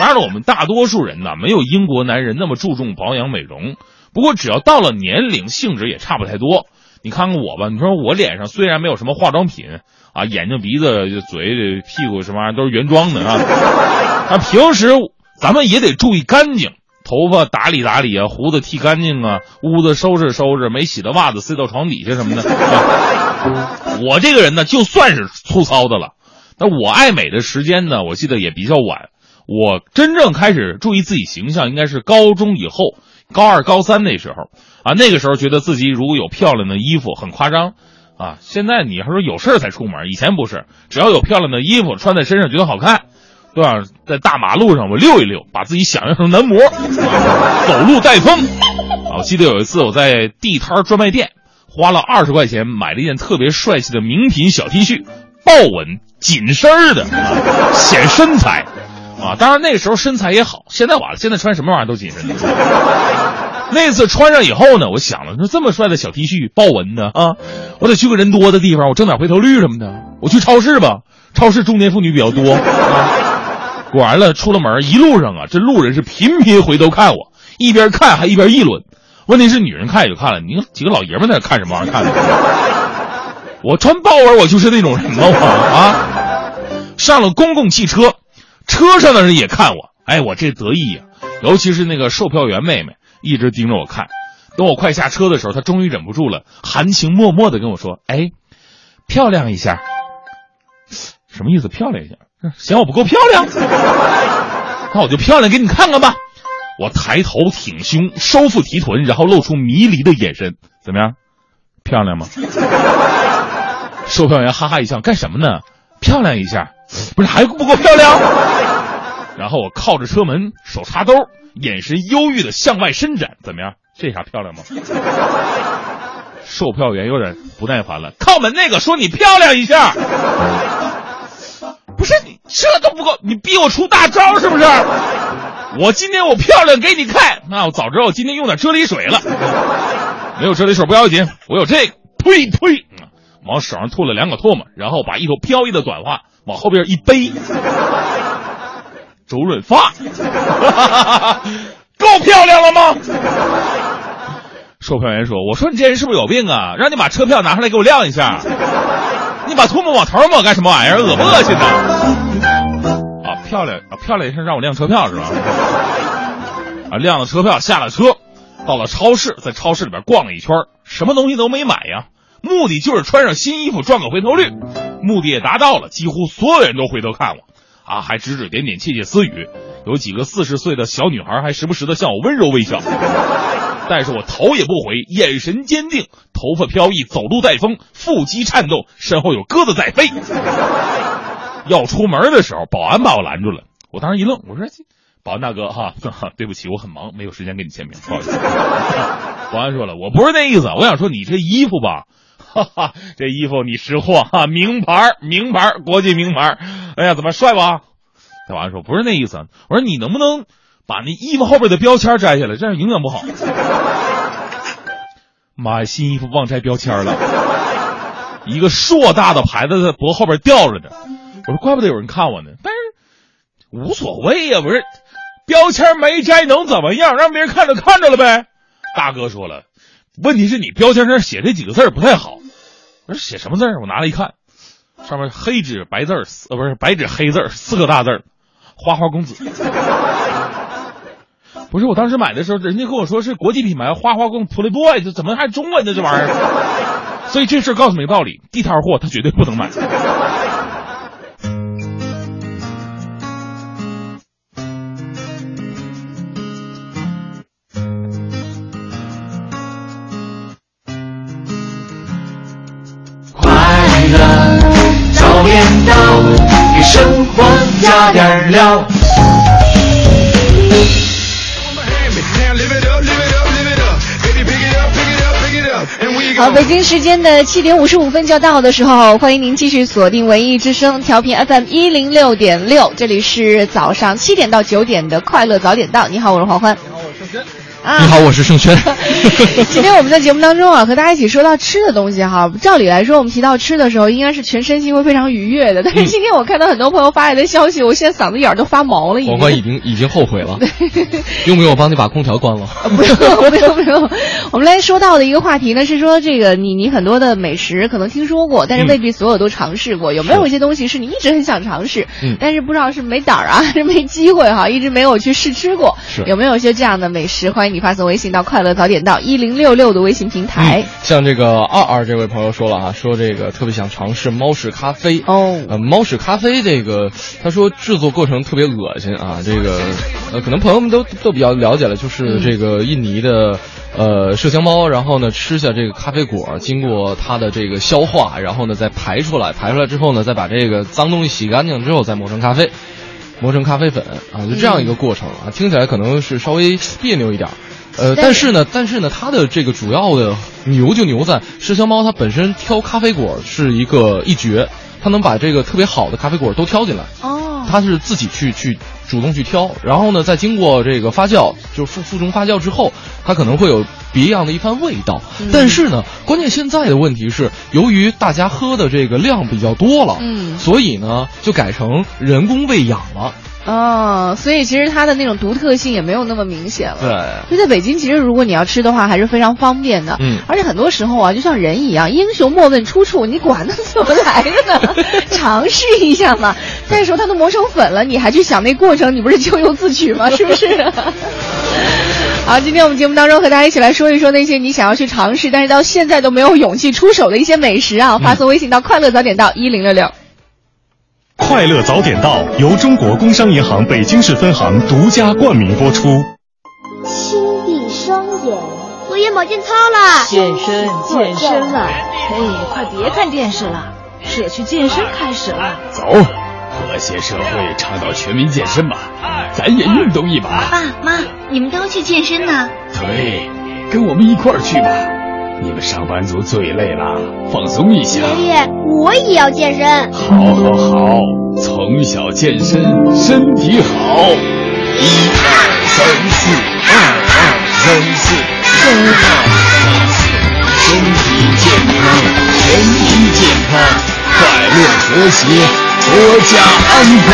当然了，我们大多数人呢，没有英国男人那么注重保养美容。不过，只要到了年龄，性质也差不太多。你看看我吧，你说我脸上虽然没有什么化妆品啊，眼睛、鼻子、嘴、屁股什么玩意都是原装的啊，那平时咱们也得注意干净，头发打理打理啊，胡子剃干净啊，屋子收拾收拾，没洗的袜子塞到床底下什么的。我这个人呢，就算是粗糙的了，那我爱美的时间呢，我记得也比较晚。我真正开始注意自己形象，应该是高中以后，高二、高三那时候，啊，那个时候觉得自己如果有漂亮的衣服，很夸张，啊，现在你还说有事才出门，以前不是，只要有漂亮的衣服穿在身上，觉得好看，对吧？在大马路上我溜一溜，把自己想象成男模，走路带风。啊，我记得有一次我在地摊专卖店，花了二十块钱买了一件特别帅气的名品小 T 恤，豹纹紧身的，显身材。啊，当然那时候身材也好，现在完了，现在穿什么玩意儿都紧身。那次穿上以后呢，我想了，说这么帅的小 T 恤，豹纹的啊，我得去个人多的地方，我挣点回头率什么的。我去超市吧，超市中年妇女比较多。果然了，出了门一路上啊，这路人是频频回头看我，一边看还一边议论。问题是女人看也就看了，你几个老爷们在那看什么玩意儿看？我穿豹纹，我就是那种人吗？我啊，上了公共汽车。车上的人也看我，哎，我这得意呀！尤其是那个售票员妹妹，一直盯着我看。等我快下车的时候，她终于忍不住了，含情脉脉的跟我说：“哎，漂亮一下。”什么意思？漂亮一下？嫌我不够漂亮？那我就漂亮给你看看吧。我抬头挺胸，收腹提臀，然后露出迷离的眼神。怎么样？漂亮吗？售票员哈哈一笑：“干什么呢？漂亮一下。”不是还不够漂亮？然后我靠着车门，手插兜，眼神忧郁的向外伸展，怎么样？这下漂亮吗？售票员有点不耐烦了，靠门那个说你漂亮一下。不是你这都不够，你逼我出大招是不是？我今天我漂亮给你看，那我早知道我今天用点啫喱水了。没有啫喱水不要紧，我有这个。呸呸，往手上吐了两口唾沫，然后把一头飘逸的短发。往后边一背，周润发，够漂亮了吗？售票员说：“我说你这人是不是有病啊？让你把车票拿出来给我亮一下。你把唾沫往头上抹干什么玩意儿？恶不恶心呢？”啊，漂亮啊，漂亮一声让我亮车票是吧？啊，亮了车票，下了车，到了超市，在超市里边逛了一圈，什么东西都没买呀。目的就是穿上新衣服赚个回头率，目的也达到了，几乎所有人都回头看我，啊，还指指点点、窃窃私语。有几个四十岁的小女孩还时不时的向我温柔微笑，但是我头也不回，眼神坚定，头发飘逸，走路带风，腹肌颤动，身后有鸽子在飞。要出门的时候，保安把我拦住了，我当时一愣，我说：“保安大哥，哈，对不起，我很忙，没有时间跟你签名，不好意思。”保安说了，我不是那意思，我想说你这衣服吧，哈哈，这衣服你识货哈，名牌，名牌，国际名牌，哎呀，怎么帅吧？小王说：“不是那意思，我说你能不能把那衣服后边的标签摘下来，这样影响不好。”妈呀，新衣服忘摘标签了，一个硕大的牌子在脖后边吊着呢。我说怪不得有人看我呢，但是无所谓呀，不是标签没摘能怎么样？让别人看着看着了呗。大哥说了，问题是你标签上写这几个字不太好。我说写什么字我拿来一看，上面黑纸白字呃，不是白纸黑字四个大字花花公子，不是我当时买的时候，人家跟我说是国际品牌花花公 Playboy，这怎么还中文呢？这玩意儿，所以这事告诉没道理：地摊货他绝对不能买。到，给生活加点料。好，北京时间的七点五十五分就要到的时候，欢迎您继续锁定文艺之声调频 FM 一零六点六，这里是早上七点到九点的快乐早点到。你好，我是黄欢。你好，我是盛轩。啊，你好，我是盛轩。今天我们在节目当中啊，和大家一起说到吃的东西哈。照理来说，我们提到吃的时候，应该是全身心会非常愉悦的。但是今天我看到很多朋友发来的消息，我现在嗓子眼儿都发毛了。已经。黄欢已经已经后悔了，用不用我帮你把空调关了？不用不用不用。我们来说到的一个话题呢，是说这个你你很多的美食可能听说过，但是未必所有都尝试过。有没有一些东西是你一直很想尝试，嗯但是不知道是没胆儿啊，还是没机会哈，一直没有去试吃过？是有没有一些这样的美食？欢迎你发送微信到快乐早点到一零六六的微信平台。像这个二二这位朋友说了啊，说这个特别想尝试猫屎咖啡哦呃，猫屎咖啡这个，他说制作过程特别恶心啊，这个呃，可能朋友们都都比较了解了，就是这个印尼的呃麝香猫，然后呢吃下这个咖啡果，经过它的这个消化，然后呢再排出来，排出来之后呢，再把这个脏东西洗干净之后再磨成咖啡。磨成咖啡粉啊，就这样一个过程啊，听起来可能是稍微别扭一点儿，呃，但是呢，但是呢，它的这个主要的牛就牛在麝香猫它本身挑咖啡果是一个一绝，它能把这个特别好的咖啡果都挑进来，哦，它是自己去去主动去挑，然后呢，再经过这个发酵，就是负负重发酵之后，它可能会有别样的一番味道。但是呢，关键现在的问题是，由于大家喝的这个量比较多了，嗯所以呢，就改成人工喂养了。哦，所以其实它的那种独特性也没有那么明显了。对，就在北京，其实如果你要吃的话，还是非常方便的。嗯而且很多时候啊，就像人一样，英雄莫问出处，你管它怎么来的呢？尝试一下嘛。再说它都磨成粉了，你还去想那过程，你不是咎由自取吗？是不是？好，今天我们节目当中和大家一起来说一说那些你想要去尝试，但是到现在都没有勇气出手的一些美食啊！发送微信到快乐早点到一零六六。快乐早点到由中国工商银行北京市分行独家冠名播出。轻闭双眼，做眼保健操啦！健身健身了，嘿，快别看电视了，社区健身开始了。走，和谐社会倡导全民健身吧，咱也运动一把。爸妈，你们都去健身呢？对，跟我们一块儿去吧。你们上班族最累了，放松一下。爷爷，我也要健身。好，好，好，从小健身，身体好。一二三四，二二三四，三二三四，身体健康，人民健康，快乐和谐，国家安康。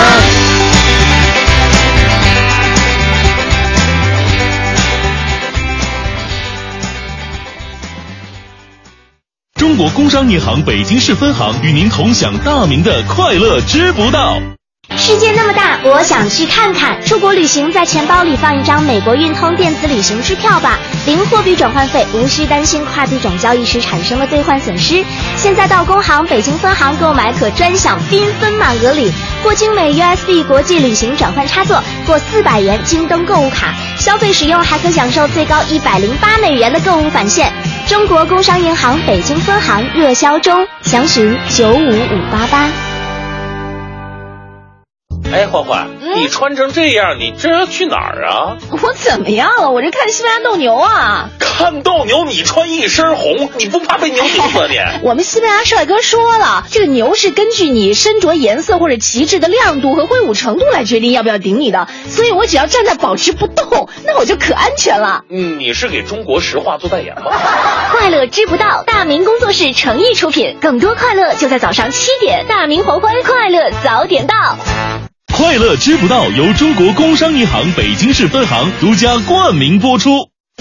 中国工商银行北京市分行与您同享大明的快乐知不道。世界那么大，我想去看看。出国旅行，在钱包里放一张美国运通电子旅行支票吧，零货币转换费，无需担心跨币种交易时产生的兑换损失。现在到工行北京分行购买，可专享缤纷满额礼，或精美 USB 国际旅行转换插座，或四百元京东购物卡，消费使用还可享受最高一百零八美元的购物返现。中国工商银行北京分行热销中，详询九五五八八。哎，欢欢，你穿成这样，你这要去哪儿啊？我怎么样了？我这看西班牙斗牛啊！看斗牛，你穿一身红，你不怕被牛顶死你？我们西班牙帅哥说了，这个牛是根据你身着颜色或者旗帜的亮度和挥舞程度来决定要不要顶你的，所以我只要站在保持不动，那我就可安全了。嗯，你是给中国石化做代言吗？快乐知不道，大明工作室诚意出品，更多快乐就在早上七点，大明黄昏快乐早点到。快乐知不道由中国工商银行北京市分行独家冠名播出。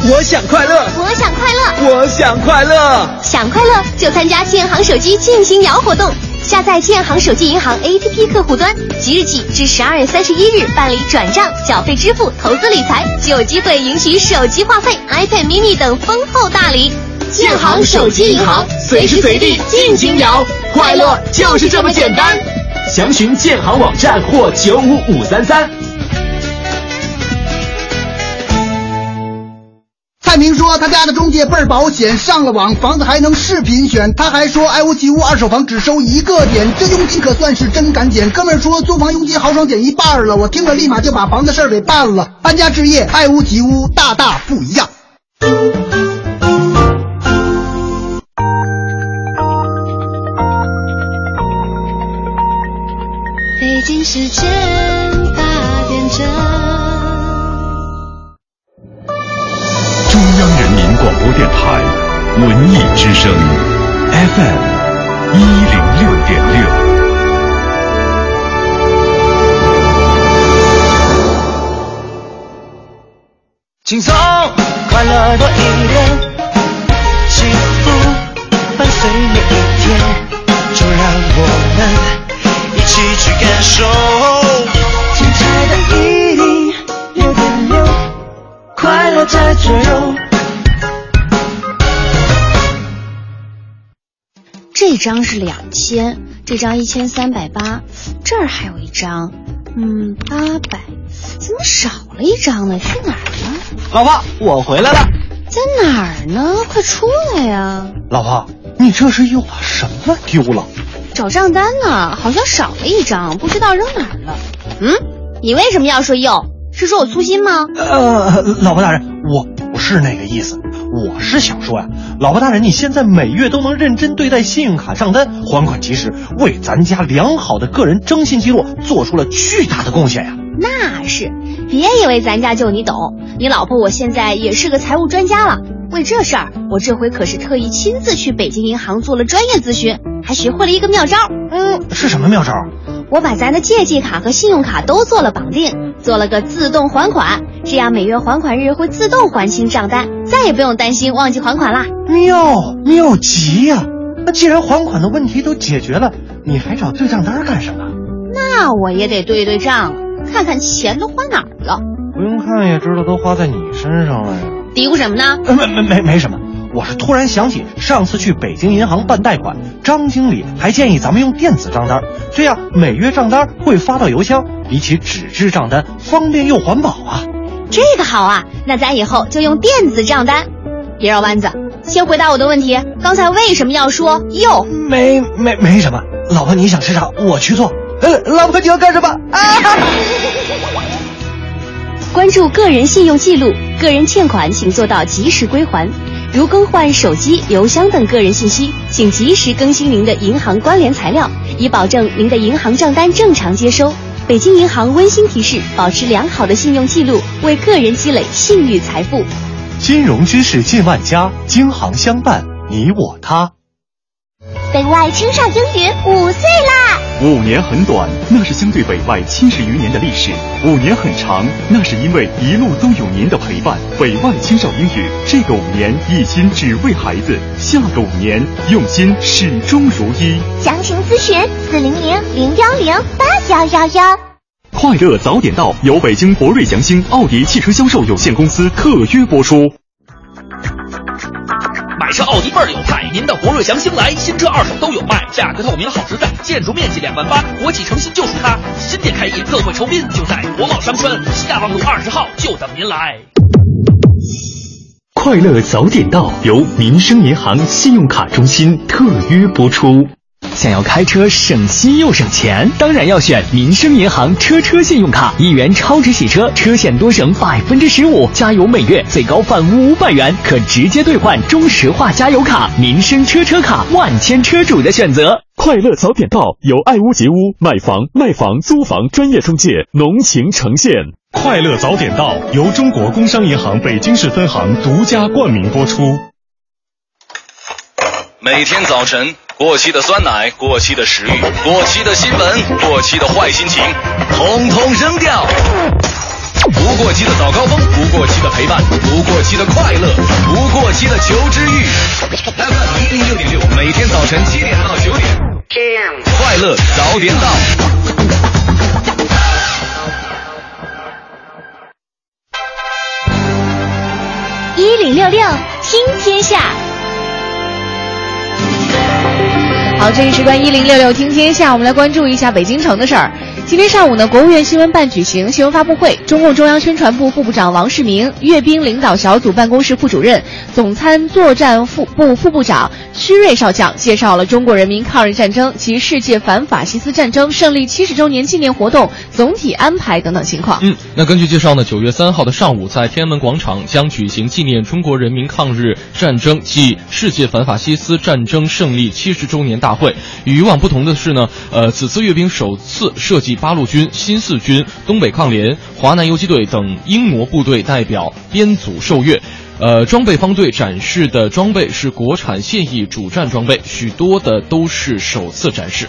我想快乐，我想快乐，我想快乐，想快乐就参加建行手机进行摇活动，下载建行手机银行 APP 客户端，即日起至十二月三十一日办理转账、缴费支付、投资理财，就有机会赢取手机话费、iPad mini 等丰厚大礼。建行手机银行，随时随地尽情摇，快乐就是这么简单。详询建行网站或九五五三三。蔡明说他家的中介倍儿保险，上了网房子还能视频选。他还说爱屋及乌二手房只收一个点，这佣金可算是真敢减。哥们儿说租房佣金豪爽减一半了，我听了立马就把房子事儿给办了。搬家置业，爱屋及乌，大大不一样。时间八点整。中央人民广播电台文艺之声 FM 一零六点六。轻松快乐多一点，幸福伴随每一天，就让我们一起去感受。精彩的一零六点六，快乐在左右。这张是两千，这张一千三百八，这儿还有一张，嗯，八百，怎么少了一张呢？去哪儿了？老婆，我回来了。在哪儿呢？快出来呀！老婆，你这是又把什么丢了？找账单呢，好像少了一张，不知道扔哪儿了。嗯，你为什么要说又？是说我粗心吗？呃，老婆大人，我不是那个意思，我是想说呀，老婆大人，你现在每月都能认真对待信用卡账单，还款及时，为咱家良好的个人征信记录做出了巨大的贡献呀。那是，别以为咱家就你懂，你老婆我现在也是个财务专家了。为这事儿，我这回可是特意亲自去北京银行做了专业咨询，还学会了一个妙招。嗯，是什么妙招？我把咱的借记卡和信用卡都做了绑定，做了个自动还款，这样每月还款日会自动还清账单，再也不用担心忘记还款啦。妙妙极呀！那既然还款的问题都解决了，你还找对账单干什么？那我也得对对账了，看看钱都花哪儿了。不用看也知道都花在你身上了呀。嘀咕什么呢？没没没没什么，我是突然想起上次去北京银行办贷款，张经理还建议咱们用电子账单，这样每月账单会发到邮箱，比起纸质账单方便又环保啊。这个好啊，那咱以后就用电子账单。别绕弯子，先回答我的问题，刚才为什么要说又？没没没什么，老婆你想吃啥我去做。呃，老婆你要干什么啊？关注个人信用记录，个人欠款请做到及时归还。如更换手机、邮箱等个人信息，请及时更新您的银行关联材料，以保证您的银行账单正常接收。北京银行温馨提示：保持良好的信用记录，为个人积累信誉财富。金融知识进万家，京行相伴，你我他。北外青少英语五岁啦！五年很短，那是相对北外七十余年的历史；五年很长，那是因为一路都有您的陪伴。北外青少英语，这个五年一心只为孩子，下个五年用心始终如一。详情咨询四零零零幺零八幺幺幺。快乐早点到由北京博瑞祥兴奥迪汽车销售有限公司特约播出。买车奥迪倍儿有派，您的博瑞祥星来，新车二手都有卖，价格透明好实在，建筑面积两万八，国企诚信就属它。新店开业特惠酬宾，就在国贸商圈西大望路二十号，就等您来。快乐早点到由民生银行信用卡中心特约播出。想要开车省心又省钱，当然要选民生银行车车信用卡，一元超值洗车，车险多省百分之十五，加油每月最高返五百元，可直接兑换中石化加油卡。民生车车卡，万千车主的选择。快乐早点到由爱屋及乌买房卖房租房专业中介浓情呈现。快乐早点到由中国工商银行北京市分行独家冠名播出。每天早晨。过期的酸奶，过期的食欲，过期的新闻，过期的坏心情，统统扔掉。不过期的早高峰，不过期的陪伴，不过期的快乐，不过期的求知欲。FM 一零六点六，每天早晨七点到九点，快乐早点到。一零六六听天下。好，这一时关一零六六听天下，我们来关注一下北京城的事儿。今天上午呢，国务院新闻办举行新闻发布会，中共中央宣传部副部长王世明、阅兵领导小组办公室副主任、总参作战副部副部长屈瑞少将介绍了中国人民抗日战争及世界反法西斯战争胜利七十周年纪念活动总体安排等等情况。嗯，那根据介绍呢，九月三号的上午，在天安门广场将举行纪念中国人民抗日战争暨世界反法西斯战争胜利七十周年大会。与以往不同的是呢，呃，此次阅兵首次设计。八路军、新四军、东北抗联、华南游击队等英模部队代表编组受阅，呃，装备方队展示的装备是国产现役主战装备，许多的都是首次展示。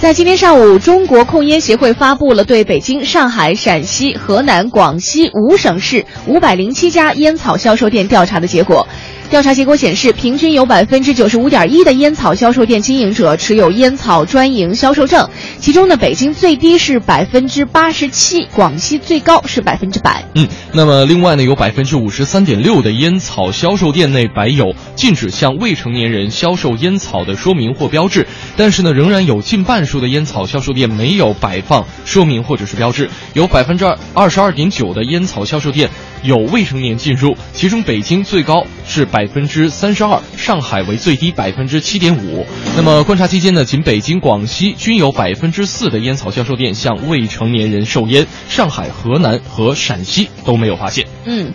在今天上午，中国控烟协会发布了对北京、上海、陕西、河南、广西五省市五百零七家烟草销售店调查的结果。调查结果显示，平均有百分之九十五点一的烟草销售店经营者持有烟草专营销售证，其中呢，北京最低是百分之八十七，广西最高是百分之百。嗯，那么另外呢，有百分之五十三点六的烟草销售店内摆有禁止向未成年人销售烟草的说明或标志，但是呢，仍然有近半数的烟草销售店没有摆放说明或者是标志，有百分之二二十二点九的烟草销售店有未成年进入，其中北京最高是百。分之三十二，上海为最低百分之七点五。那么观察期间呢，仅北京、广西均有百分之四的烟草销售店向未成年人售烟，上海、河南和陕西都没有发现。嗯。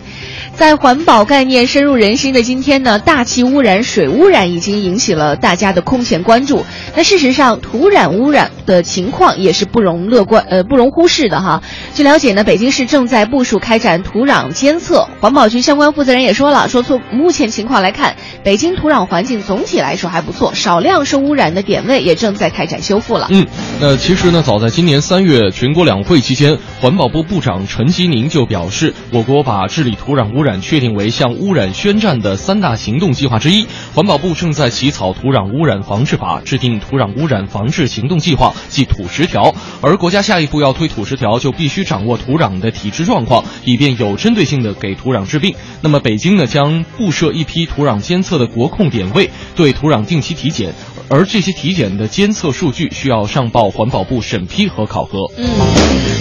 在环保概念深入人心的今天呢，大气污染、水污染已经引起了大家的空前关注。那事实上，土壤污染的情况也是不容乐观，呃，不容忽视的哈。据了解呢，北京市正在部署开展土壤监测，环保局相关负责人也说了，说从目前情况来看，北京土壤环境总体来说还不错，少量受污染的点位也正在开展修复了。嗯，那其实呢，早在今年三月全国两会期间，环保部部长陈吉宁就表示，我国把治理土壤污染。确定为向污染宣战的三大行动计划之一，环保部正在起草土壤污染防治法，制定土壤污染防治行动计划，即土十条。而国家下一步要推土十条，就必须掌握土壤的体质状况，以便有针对性的给土壤治病。那么，北京呢将布设一批土壤监测的国控点位，对土壤定期体检。而这些体检的监测数据需要上报环保部审批和考核。嗯，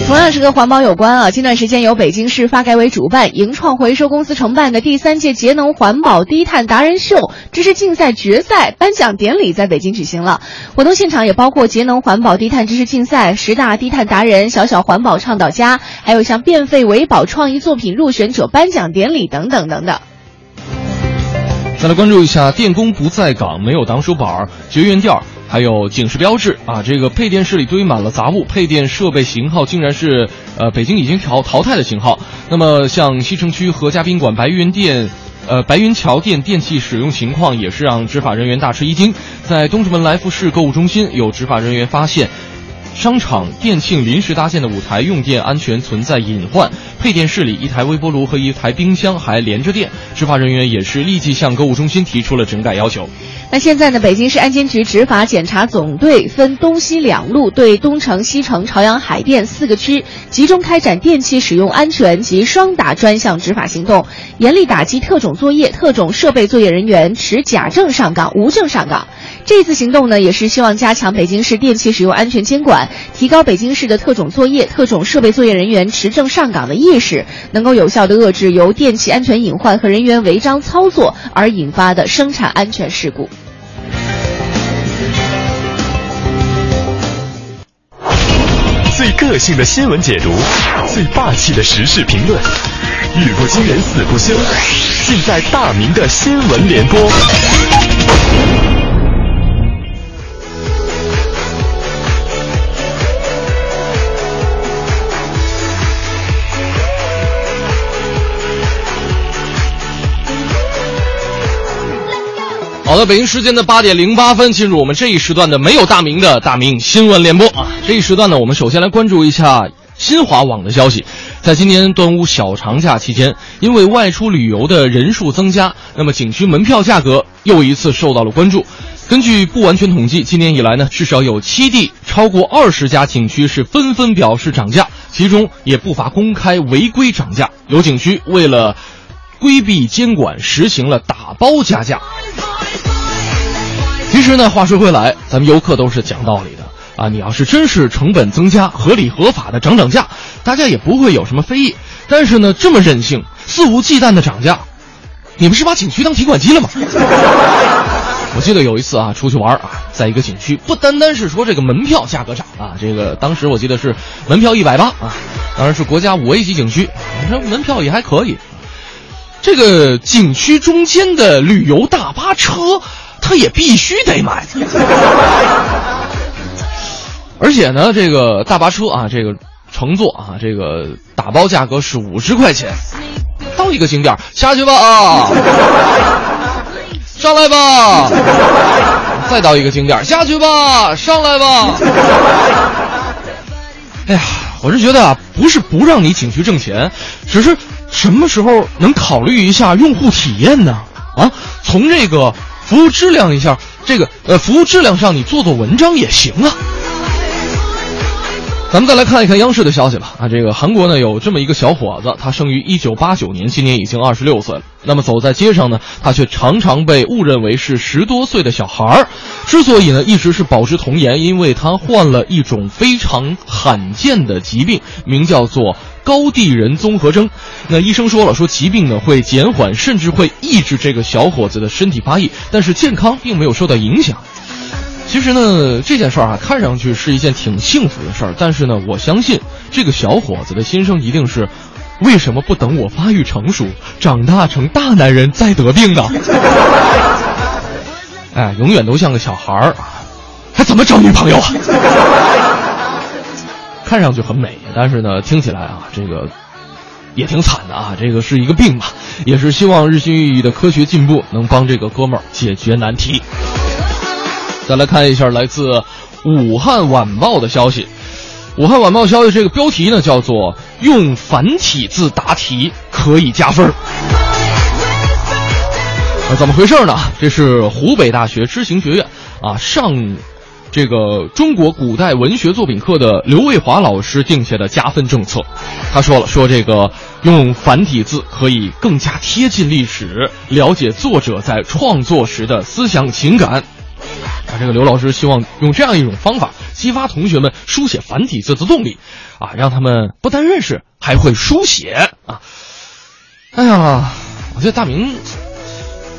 同样是和环保有关啊。近段时间，由北京市发改委主办、盈创回收公司承办的第三届节能环保低碳达人秀知识竞赛决赛颁奖典礼在北京举行了。活动现场也包括节能环保低碳知识竞赛、十大低碳达人、小小环保倡导家，还有像变废为宝创意作品入选者颁奖典礼等等等等。再来关注一下，电工不在岗，没有挡手板、绝缘垫，还有警示标志啊！这个配电室里堆满了杂物，配电设备型号竟然是呃北京已经淘淘汰的型号。那么像西城区何家宾馆白云店，呃白云桥店电器使用情况也是让执法人员大吃一惊。在东直门来福士购物中心，有执法人员发现。商场店庆临时搭建的舞台用电安全存在隐患，配电室里一台微波炉和一台冰箱还连着电，执法人员也是立即向购物中心提出了整改要求。那现在呢，北京市安监局执法检查总队分东西两路，对东城、西城、朝阳、海淀四个区集中开展电器使用安全及双打专项执法行动，严厉打击特种作业、特种设备作业人员持假证上岗、无证上岗。这次行动呢，也是希望加强北京市电器使用安全监管，提高北京市的特种作业、特种设备作业人员持证上岗的意识，能够有效的遏制由电气安全隐患和人员违章操作而引发的生产安全事故。最个性的新闻解读，最霸气的时事评论，语不惊人死不休，尽在大明的新闻联播。好的，北京时间的八点零八分，进入我们这一时段的没有大明的大明新闻联播啊。这一时段呢，我们首先来关注一下新华网的消息。在今年端午小长假期间，因为外出旅游的人数增加，那么景区门票价格又一次受到了关注。根据不完全统计，今年以来呢，至少有七地超过二十家景区是纷纷表示涨价，其中也不乏公开违规涨价。有景区为了规避监管，实行了打包加价。其实呢，话说回来，咱们游客都是讲道理的啊。你要是真是成本增加、合理合法的涨涨价，大家也不会有什么非议。但是呢，这么任性、肆无忌惮的涨价，你们是把景区当提款机了吗？我记得有一次啊，出去玩啊，在一个景区，不单单是说这个门票价格涨啊，这个当时我记得是门票一百八啊，当然是国家五 A 级景区，那门票也还可以。这个景区中间的旅游大巴车。他也必须得买，而且呢，这个大巴车啊，这个乘坐啊，这个打包价格是五十块钱，到一个景点下去吧啊，上来吧，再到一个景点下去吧，上来吧。哎呀，我是觉得啊，不是不让你景区挣钱，只是什么时候能考虑一下用户体验呢？啊，从这个。服务质量一下，这个呃，服务质量上你做做文章也行啊。咱们再来看一看央视的消息吧。啊，这个韩国呢有这么一个小伙子，他生于一九八九年，今年已经二十六岁了。那么走在街上呢，他却常常被误认为是十多岁的小孩儿。之所以呢一直是保持童颜，因为他患了一种非常罕见的疾病，名叫做。高地人综合征，那医生说了，说疾病呢会减缓甚至会抑制这个小伙子的身体发育，但是健康并没有受到影响。其实呢，这件事儿啊，看上去是一件挺幸福的事儿，但是呢，我相信这个小伙子的心声一定是：为什么不等我发育成熟，长大成大男人再得病呢？哎，永远都像个小孩儿，还怎么找女朋友啊？看上去很美，但是呢，听起来啊，这个也挺惨的啊。这个是一个病吧，也是希望日新月异的科学进步能帮这个哥们儿解决难题。再来看一下来自武汉晚报的消息，武汉晚报消息这个标题呢叫做“用繁体字答题可以加分儿”。啊，怎么回事呢？这是湖北大学知行学院啊上。这个中国古代文学作品课的刘卫华老师定下的加分政策，他说了，说这个用繁体字可以更加贴近历史，了解作者在创作时的思想情感。这个刘老师希望用这样一种方法，激发同学们书写繁体字的动力，啊，让他们不但认识，还会书写啊。哎呀，我觉得大明。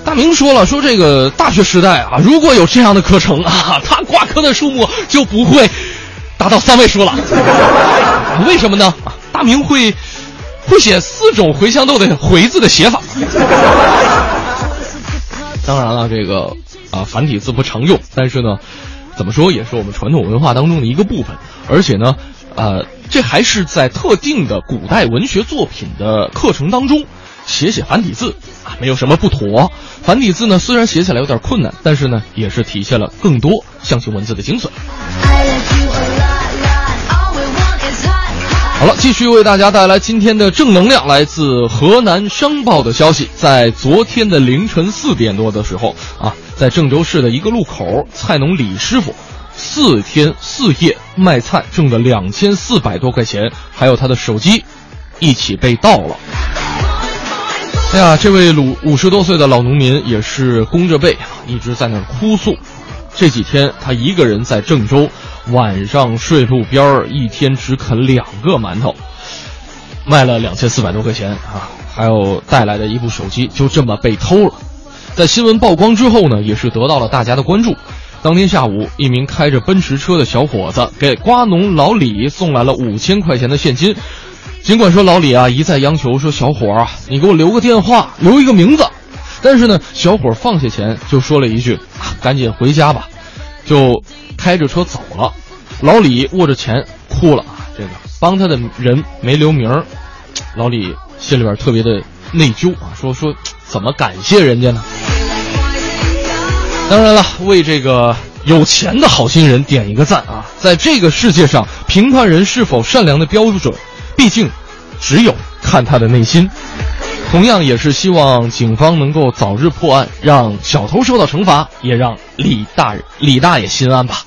大明说了，说这个大学时代啊，如果有这样的课程啊，他挂科的数目就不会达到三位数了。为什么呢？大明会会写四种茴香豆的茴字的写法。当然了，这个啊繁体字不常用，但是呢，怎么说也是我们传统文化当中的一个部分。而且呢，呃，这还是在特定的古代文学作品的课程当中。写写繁体字啊，没有什么不妥。繁体字呢，虽然写起来有点困难，但是呢，也是体现了更多象形文字的精髓。好了，继续为大家带来今天的正能量。来自河南商报的消息，在昨天的凌晨四点多的时候啊，在郑州市的一个路口，菜农李师傅四天四夜卖菜挣的两千四百多块钱，还有他的手机，一起被盗了。哎呀，这位鲁五十多岁的老农民也是弓着背啊，一直在那儿哭诉。这几天他一个人在郑州。晚上睡路边儿，一天只啃两个馒头，卖了两千四百多块钱啊！还有带来的一部手机，就这么被偷了。在新闻曝光之后呢，也是得到了大家的关注。当天下午，一名开着奔驰车的小伙子给瓜农老李送来了五千块钱的现金。尽管说老李啊一再央求说：“小伙啊，你给我留个电话，留一个名字。”但是呢，小伙放下钱就说了一句：“，赶紧回家吧。”就开着车走了，老李握着钱哭了啊！这个帮他的人没留名，老李心里边特别的内疚啊，说说怎么感谢人家呢？当然了，为这个有钱的好心人点一个赞啊！在这个世界上，评判人是否善良的标准，毕竟只有看他的内心。同样也是希望警方能够早日破案，让小偷受到惩罚，也让李大人、李大爷心安吧。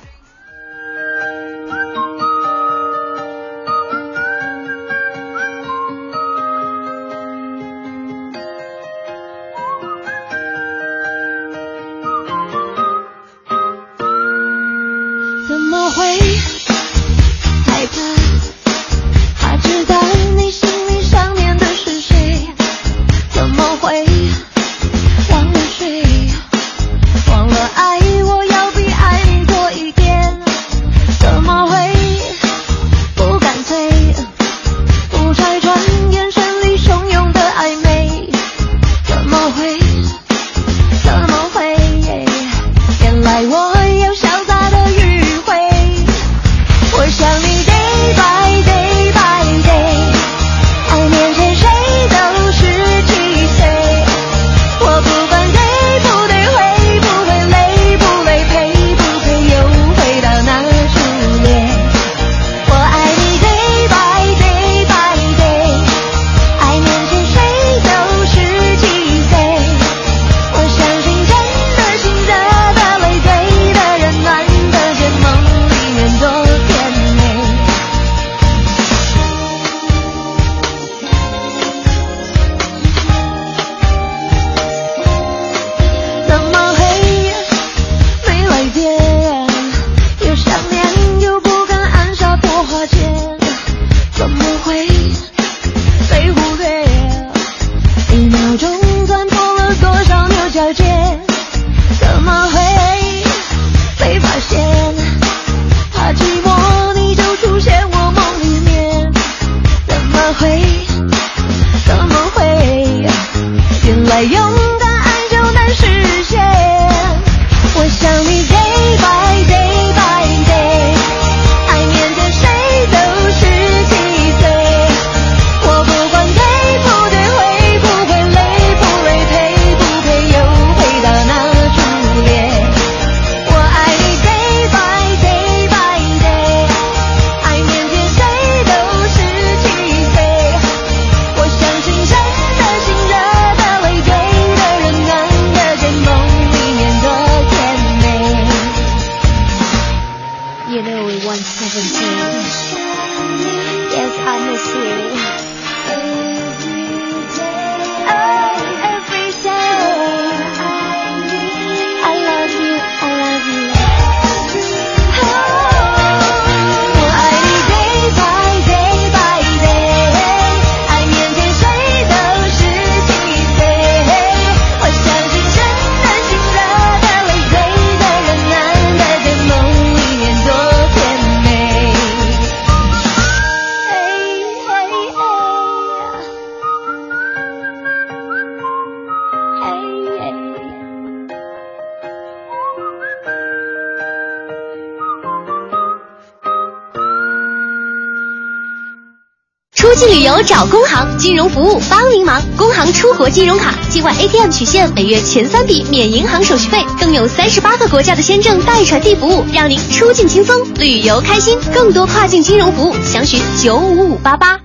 去旅游找工行，金融服务帮您忙。工行出国金融卡，境外 ATM 取现每月前三笔免银行手续费，更有三十八个国家的签证代传递服务，让您出境轻松，旅游开心。更多跨境金融服务，详询九五五八八。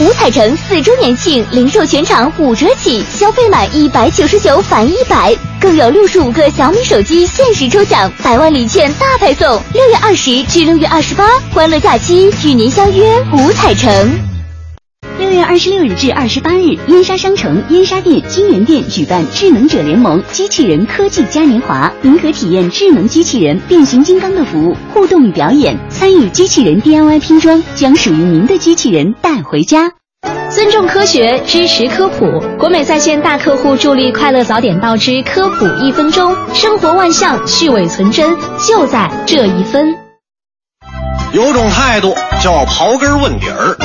五彩城四周年庆，零售全场五折起，消费满一百九十九返一百，更有六十五个小米手机限时抽奖，百万礼券大派送。六月二十至六月二十八，欢乐假期与您相约五彩城。六月二十六日至二十八日，燕莎商城、燕莎店、金源店举办智能者联盟机器人科技嘉年华，您可体验智能机器人变形金刚的服务，互动与表演，参与机器人 DIY 拼装，将属于您的机器人带回家。尊重科学，支持科普。国美在线大客户助力快乐早点到之科普一分钟，生活万象，去伪存真，就在这一分。有种态度叫刨根问底儿，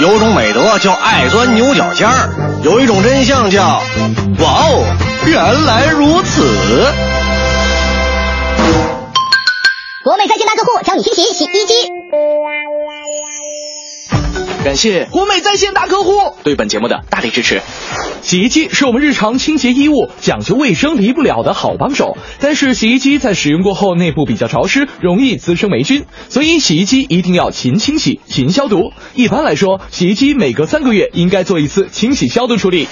有种美德叫爱钻牛角尖儿，有一种真相叫哇哦，原来如此。国美在线大客户教你清洗洗衣机。感谢国美在线大客户对本节目的大力支持。洗衣机是我们日常清洁衣物、讲究卫生离不了的好帮手，但是洗衣机在使用过后内部比较潮湿，容易滋生霉菌，所以洗衣机一定要勤清洗、勤消毒。一般来说，洗衣机每隔三个月应该做一次清洗消毒处理。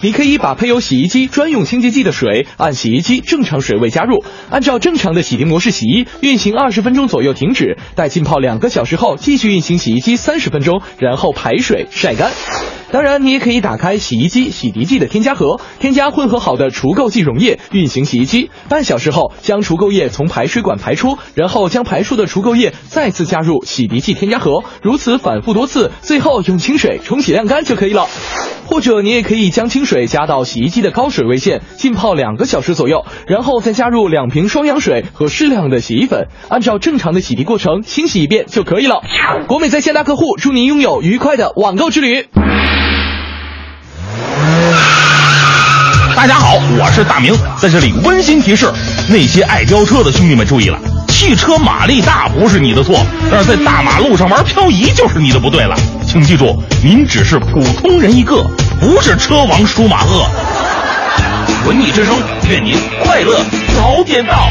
你可以把配有洗衣机专用清洁剂的水按洗衣机正常水位加入，按照正常的洗涤模式洗衣，运行二十分钟左右停止，待浸泡两个小时后继续运行洗衣机三十分钟，然后排水晒干。当然，你也可以打开洗衣机洗涤剂的添加盒，添加混合好的除垢剂溶液，运行洗衣机半小时后，将除垢液从排水管排出，然后将排出的除垢液再次加入洗涤剂添加盒，如此反复多次，最后用清水冲洗晾干就可以了。或者你也可以将清水加到洗衣机的高水位线，浸泡两个小时左右，然后再加入两瓶双氧水和适量的洗衣粉，按照正常的洗涤过程清洗一遍就可以了。国美在线大客户，祝您拥有愉快的网购之旅。大家好，我是大明，在这里温馨提示那些爱飙车的兄弟们注意了，汽车马力大不是你的错，但是在大马路上玩漂移就是你的不对了。请记住，您只是普通人一个，不是车王舒马赫。文艺之声，愿您快乐早点到。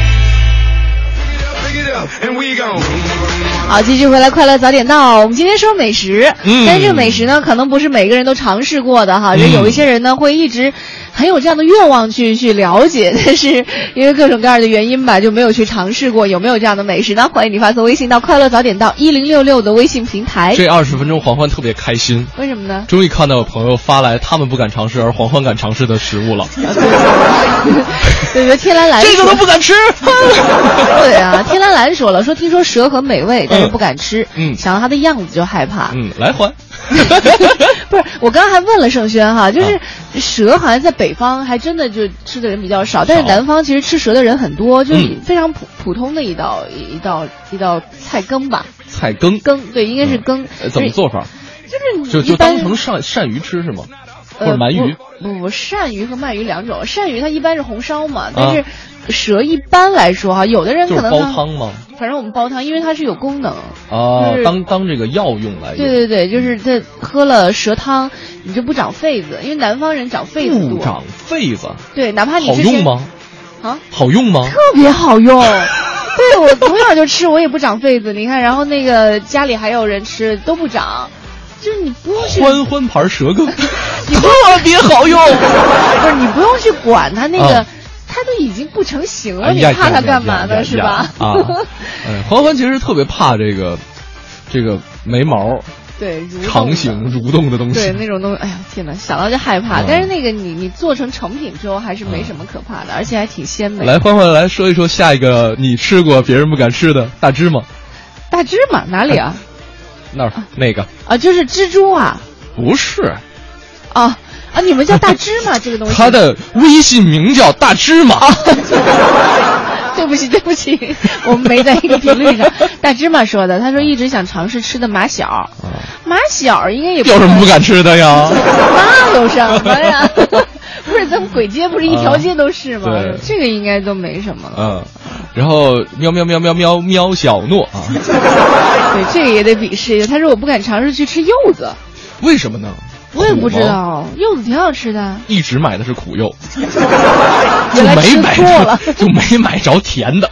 好，继续回来，快乐早点到。我们今天说美食，嗯但是这个美食呢，可能不是每个人都尝试过的哈。就有一些人呢，会一直很有这样的愿望去去了解，但是因为各种各样的原因吧，就没有去尝试过。有没有这样的美食呢？欢迎你发送微信到快乐早点到一零六六的微信平台。这二十分钟，黄欢特别开心，为什么呢？终于看到有朋友发来他们不敢尝试而黄欢敢尝试的食物了。对 对，天蓝蓝这个都不敢吃。对啊，天蓝蓝说了，说听说蛇很美味，但是不敢吃，嗯想到它的样子就害怕。嗯，来还。不是，我刚刚还问了盛轩哈，就是蛇好像在北方还真的就吃的人比较少，但是南方其实吃蛇的人很多，就是嗯非常普普通的一道一道一道菜羹吧，菜羹羹对，应该是羹。呃怎么做法？就是就就当成鳝鳝鱼吃是吗？或呃者鳗鱼？不不不，鳝鱼和鳗鱼两种。鳝鱼它一般是红烧啊嘛，但是蛇一般来说哈，有的人可能煲汤吗？反正我们煲汤，因为它是有功能。啊就是，当当这个药用来用。对对对，就是这喝了蛇汤，你就不长痱子，因为南方人长痱子多。不长痱子，对，哪怕你好用吗？啊，好用吗？特别好用。对我从小就吃，我也不长痱子。你看，然后那个家里还有人吃都不长，就是你不用去欢欢牌蛇羹，特别好用。不是你不用去管它那个，啊它都已经不成形了，哎你怕它干嘛呢？是吧？啊，嗯，欢欢其实特别怕这个这个眉毛对，蠕长形蠕动的东西。对那种东西，哎呀天哪，想到就害怕。嗯但是那个你你做成成品之后还是没什么可怕的，而且还挺鲜美。来，欢欢来说一说下一个你吃过别人不敢吃的大芝麻，大芝麻哪里啊？那儿那个啊，就是蜘蛛啊不是，啊啊！你们叫大芝麻这个东西？他的微信名叫大芝麻。对不起，对不起，我们没在一个频率上。大芝麻说的，他说一直想尝试吃的马小，马小应该也有什么不敢吃的呀？那有什么呀？不是，咱们鬼街不是一条街都是吗？对这个应该都没什么了。嗯，然后喵喵喵喵喵喵小诺啊，对，这个也得鄙视一下。他说我不敢尝试去吃柚子，为什么呢？我也不知道，柚子挺好吃的。一直买的是苦柚，就没买着，就没买着甜的。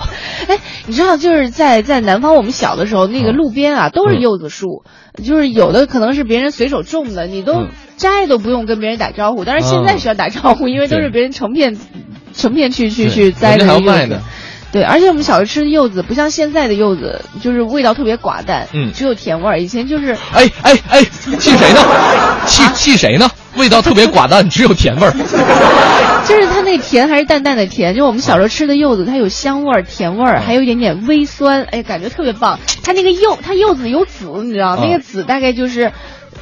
哎，你知道，就是在在南方，我们小的时候，那个路边啊都是柚子树，就是有的可能是别人随手种的，你都摘都不用跟别人打招呼。但是现在需要打招呼，因为都是别人成片成片去去去摘的柚子。对，而且我们小时候吃的柚子不像现在的柚子，就是味道特别寡淡，嗯，只有甜味儿。以前就是，哎哎哎，气谁呢？气气谁呢？味道特别寡淡，只有甜味儿。就是它那甜还是淡淡的甜，就我们小时候吃的柚子，它有香味儿、甜味儿，还有一点点微酸，哎，感觉特别棒。它那个柚，它柚子有籽，你知道，那个籽大概就是。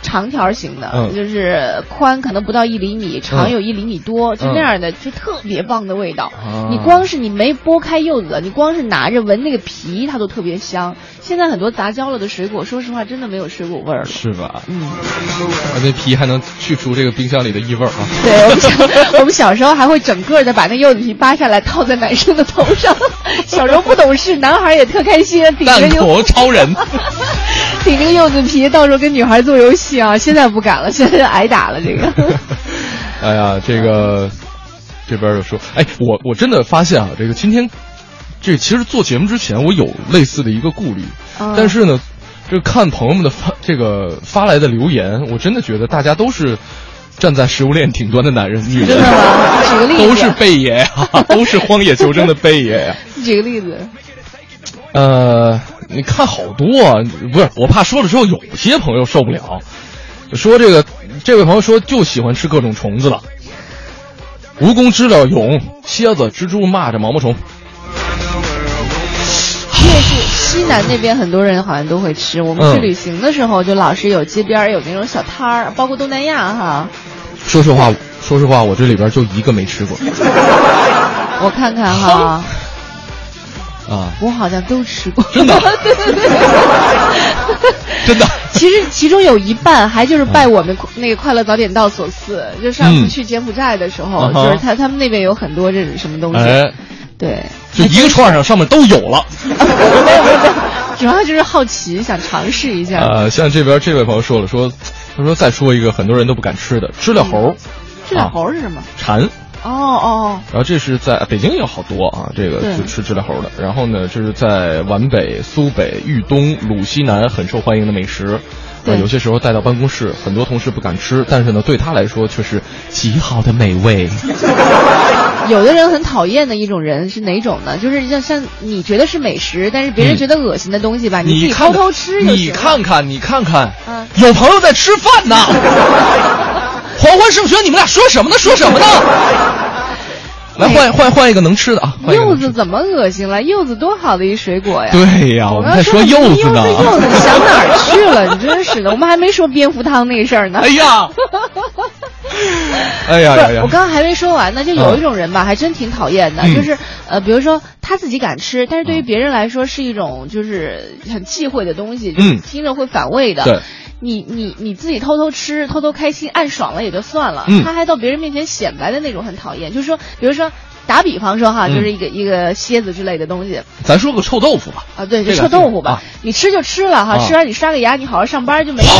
长条形的，嗯、就是宽可能不到一厘米，长有一厘米多，嗯、就那样的，就特别棒的味道。啊、你光是你没剥开柚子，你光是拿着闻那个皮，它都特别香。现在很多杂交了的水果，说实话真的没有水果味儿了，是吧？嗯，那皮还能去除这个冰箱里的异味儿啊。对，我们小 我们小时候还会整个的把那柚子皮扒下来套在男生的头上，小时候不懂事，男孩也特开心，顶着柚 超人，顶着个柚子皮，到时候跟女孩做游戏。啊，现在不敢了，现在挨打了。这个，哎呀，这个这边就说，哎，我我真的发现啊，这个今天这其实做节目之前，我有类似的一个顾虑，嗯、但是呢，这看朋友们的发这个发来的留言，我真的觉得大家都是站在食物链顶端的男人、女人？举个例子，都是贝爷呀、啊，都是荒野求生的贝爷呀、啊。举个例子，呃，你看好多啊，不是我怕说了之后有些朋友受不了。说这个，这位朋友说就喜欢吃各种虫子了，蜈蚣、知了、蛹、蝎子、蜘蛛、蚂蚱、毛毛虫。越是西南那边，很多人好像都会吃。我们去旅行的时候，就老是有街边有那种小摊儿，包括东南亚哈。说实话，说实话，我这里边就一个没吃过。我看看哈。啊，我好像都吃过，真的，对对对，真的。其实其中有一半还就是拜我们那个快乐早点到所赐。就上次去柬埔寨的时候，嗯、就是他他们那边有很多这种什么东西，哎、对，就一个串上上面都有了。没有没有没有，主要就是好奇，想尝试一下。呃，像这边这位朋友说了，说他说再说一个很多人都不敢吃的知了猴。知了猴是什么？蝉。哦哦，然后这是在北京也有好多啊，这个就吃知了猴的。然后呢，这是在皖北、苏北、豫东、鲁西南很受欢迎的美食。对，有些时候带到办公室，很多同事不敢吃，但是呢，对他来说却是极好的美味。有的人很讨厌的一种人是哪种呢？就是像像你觉得是美食，但是别人觉得恶心的东西吧，嗯、你自己偷偷吃你看看，你看看，嗯、有朋友在吃饭呢。黄欢是不是觉得你们俩说什么呢？说什么呢？来换换换一个能吃的啊！柚子怎么恶心了？柚子多好的一水果呀！对呀，我们在说柚子呢。柚子想哪儿去了？你真是的，我们还没说蝙蝠汤那个事儿呢。哎呀，哎呀呀呀！我刚刚还没说完呢，就有一种人吧，还真挺讨厌的，就是呃，比如说他自己敢吃，但是对于别人来说是一种就是很忌讳的东西，嗯，听着会反胃的。对。你你你自己偷偷吃，偷偷开心，暗爽了也就算了，嗯、他还到别人面前显摆的那种，很讨厌。就是说，比如说打比方说哈，嗯、就是一个一个蝎子之类的东西，咱说个臭豆腐吧。啊，对，就臭豆腐吧，啊、你吃就吃了哈，啊、吃完你刷个牙，你好好上班就没事。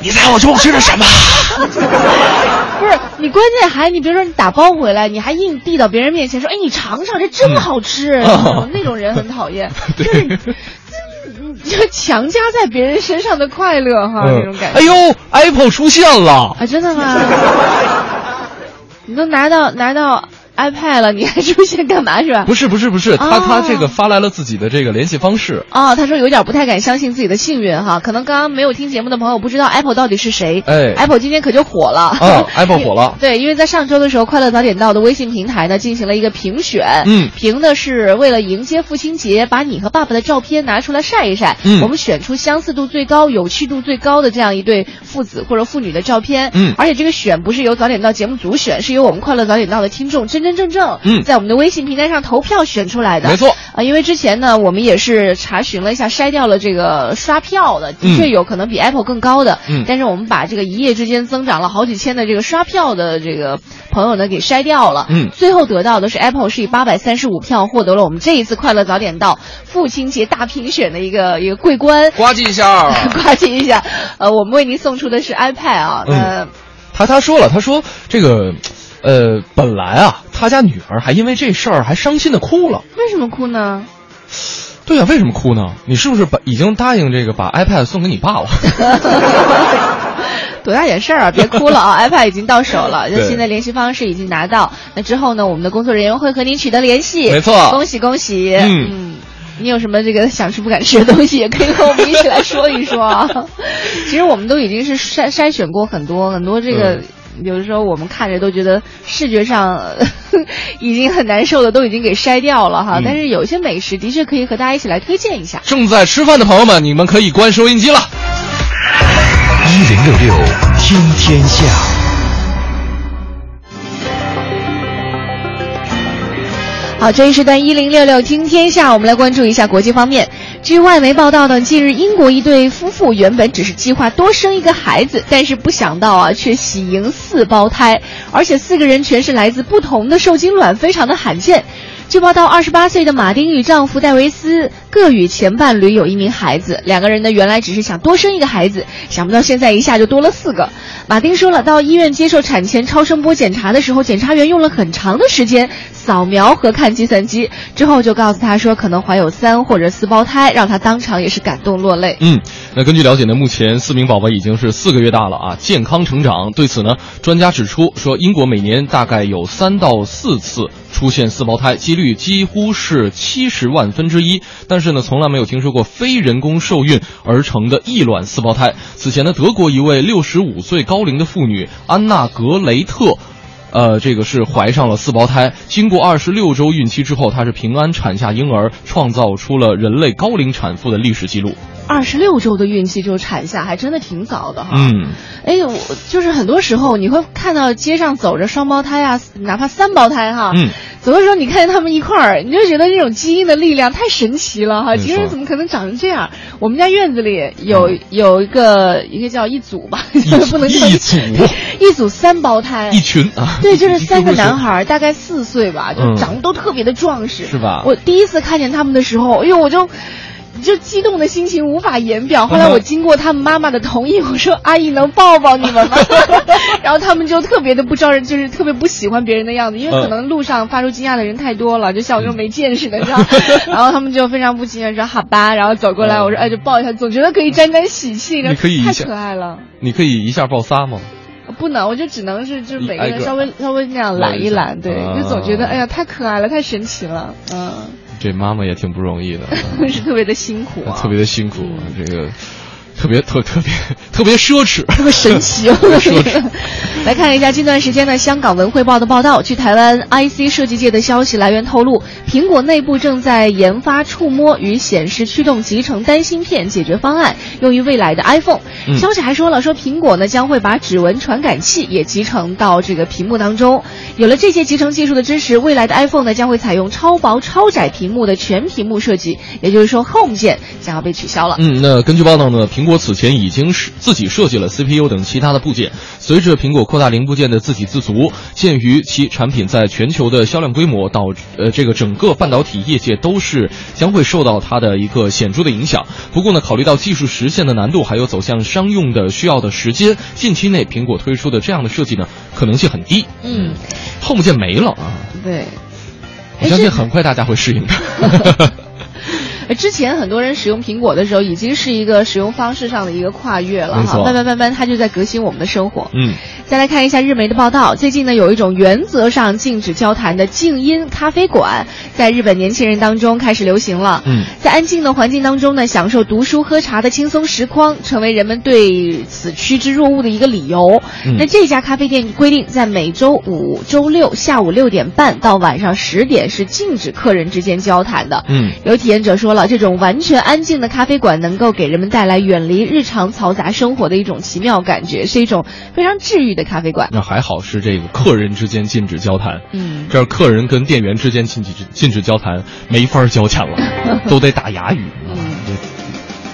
你猜我中午吃的什么？不是你，关键还你比如说你打包回来，你还硬递到别人面前说，哎，你尝尝，这真好吃。嗯、那种人很讨厌，对。就强加在别人身上的快乐哈，嗯、那种感觉。哎呦，Apple 出现了啊！真的吗？你都拿到拿到 iPad 了，你还出现干嘛是吧？不是不是不是，他、哦、他这个发来了自己的这个联系方式。哦，他说有点不太敢相信自己的幸运哈，可能刚刚没有听节目的朋友不知道 Apple 到底是谁。哎，Apple 今天可就火了。啊，Apple 火了。对，因为在上周的时候，快乐早点到的微信平台呢进行了一个评选，嗯，评的是为了迎接父亲节，把你和爸爸的照片拿出来晒一晒。嗯，我们选出相似度最高、有趣度最高的这样一对父子或者父女的照片。嗯，而且这个选不是由早点到节目组选，是由我们快乐早点到的听众真真真正正嗯在我们的微信平台上投票选出来的。没错啊，因为之前呢，我们也是查询了一下，筛掉了这个刷票的，的确有可能比 Apple 更高的。嗯，但是我们把这个一夜之间增长了好几千的这个刷票的这个朋友呢给筛掉了。嗯最后得到的是 Apple 是以八百三十五票获得了我们这一次快乐早点到父亲节大评选的一个一个桂冠。呱唧一下，呱唧一下，呃，我们为您送出的是 iPad 啊，呃，他他说了，他说这个，呃，本来啊，他家女儿还因为这事儿还伤心的哭了。为什么哭呢？对呀、为什么哭呢？你是不是把已经答应这个把 iPad 送给你爸了？多大点事儿啊！别哭了啊！iPad 已经到手了，就对新的联系方式已经拿到。那之后呢，我们的工作人员会和您取得联系。没错恭喜恭喜！嗯你有什么这个想吃不敢吃的东西，也可以和我们一起来说一说啊。其实我们都已经是筛筛选过很多很多这个。有的时候我们看着都觉得视觉上呃 已经很难受的，都已经给筛掉了哈。嗯但是有一些美食的确可以和大家一起来推荐一下。正在吃饭的朋友们，你们可以关收音机了。一零六六听天下。好，这一时段一零六六听天下，我们来关注一下国际方面。据外媒报道呢，近日英国一对夫妇原本只是计划多生一个孩子，但是不想到啊，却喜迎四胞胎，而且四个人全是来自不同的受精卵，非常的罕见。据报道，二十八岁的马丁与丈夫戴维斯各与前伴侣有一名孩子，两个人呢原来只是想多生一个孩子，想不到现在一下就多了四个。马丁说了，到医院接受产前超声波检查的时候，检查员用了很长的时间扫描和看计算机，之后就告诉他说可能怀有三或者四胞胎，让他当场也是感动落泪。嗯，那根据了解呢，目前四名宝宝已经是四个月大了啊，健康成长。对此呢，专家指出说，英国每年大概有三到四次出现四胞胎，几率几乎是七十万分之一。但是呢，从来没有听说过非人工受孕而成的异卵四胞胎。此前呢，德国一位六十五岁高龄的妇女安娜格雷特。呃，这个是怀上了四胞胎，经过二十六周孕期之后，她是平安产下婴儿，创造出了人类高龄产妇的历史记录。二十六周的孕期就产下，还真的挺早的哈。嗯，哎，我就是很多时候你会看到街上走着双胞胎啊，哪怕三胞胎哈，嗯，走的时候你看见他们一块儿，你就觉得这种基因的力量太神奇了哈。没错。其实怎么可能长成这样？我们家院子里有、有一个一个叫一组吧，不能叫一组。一组三胞胎，一群啊，对，就是三个男孩，大概四岁吧，就嗯。长得都特别的壮实，是吧？我第一次看见他们的时候，哎呦，我就。就激动的心情无法言表。后来我经过他们妈妈的同意，我说：“阿姨能抱抱你们吗？” 然后他们就特别的不招人，就是特别不喜欢别人的样子，因为可能路上发出惊讶的人太多了，就像我这种没见识的，你知道。然后他们就非常不情愿说：“好吧。”然后走过来，我说：“哎，就抱一下，总觉得可以沾沾喜气。”太你可以太可爱了。你可以一下抱仨吗？不能，我就只能是就是每个人稍微稍微那样揽一揽，对，啊就总觉得哎呀太可爱了，太神奇了，嗯，这妈妈也挺不容易的，是特别的辛苦啊，特别的辛苦，这个特别特特别 特别奢侈，特别神奇 哦。来看一下近段时间的香港文汇报的报道，据台湾 IC 设计界的消息来源透露，苹果内部正在研发触摸与显示驱动集成单芯片解决方案，用于未来的 iPhone。嗯消息还说了，说苹果呢将会把指纹传感器也集成到这个屏幕当中。有了这些集成技术的支持，未来的 iPhone 呢将会采用超薄超窄屏幕的全屏幕设计，也就是说 Home 键将要被取消了。嗯，那根据报道呢，苹果此前已经是自己设计了 CPU 等其他的部件。随着苹果扩大零部件的自给自足，鉴于其产品在全球的销量规模，导呃这个整个半导体业界都是将会受到它的一个显著的影响。不过呢，考虑到技术实现的难度，还有走向商用的需要的时间，近期内苹果推出的这样的设计呢，可能性很低。嗯，Home 键没了啊，对。我相信很快大家会适应的。呃之前很多人使用苹果的时候，已经是一个使用方式上的一个跨越了哈，慢慢慢慢它就在革新我们的生活。嗯，再来看一下日媒的报道，最近呢有一种原则上禁止交谈的静音咖啡馆，在日本年轻人当中开始流行了。嗯，在安静的环境当中呢，享受读书喝茶的轻松时光，成为人们对此趋之若鹜的一个理由。嗯那这家咖啡店规定，在每周五、周六下午六点半到晚上十点是禁止客人之间交谈的。嗯，有体验者说了，这种完全安静的咖啡馆能够给人们带来远离日常嘈杂生活的一种奇妙感觉，是一种非常治愈的咖啡馆。那还好是这个客人之间禁止交谈，嗯，这儿客人跟店员之间禁止禁止交谈，没法交钱了，都得打哑语。嗯，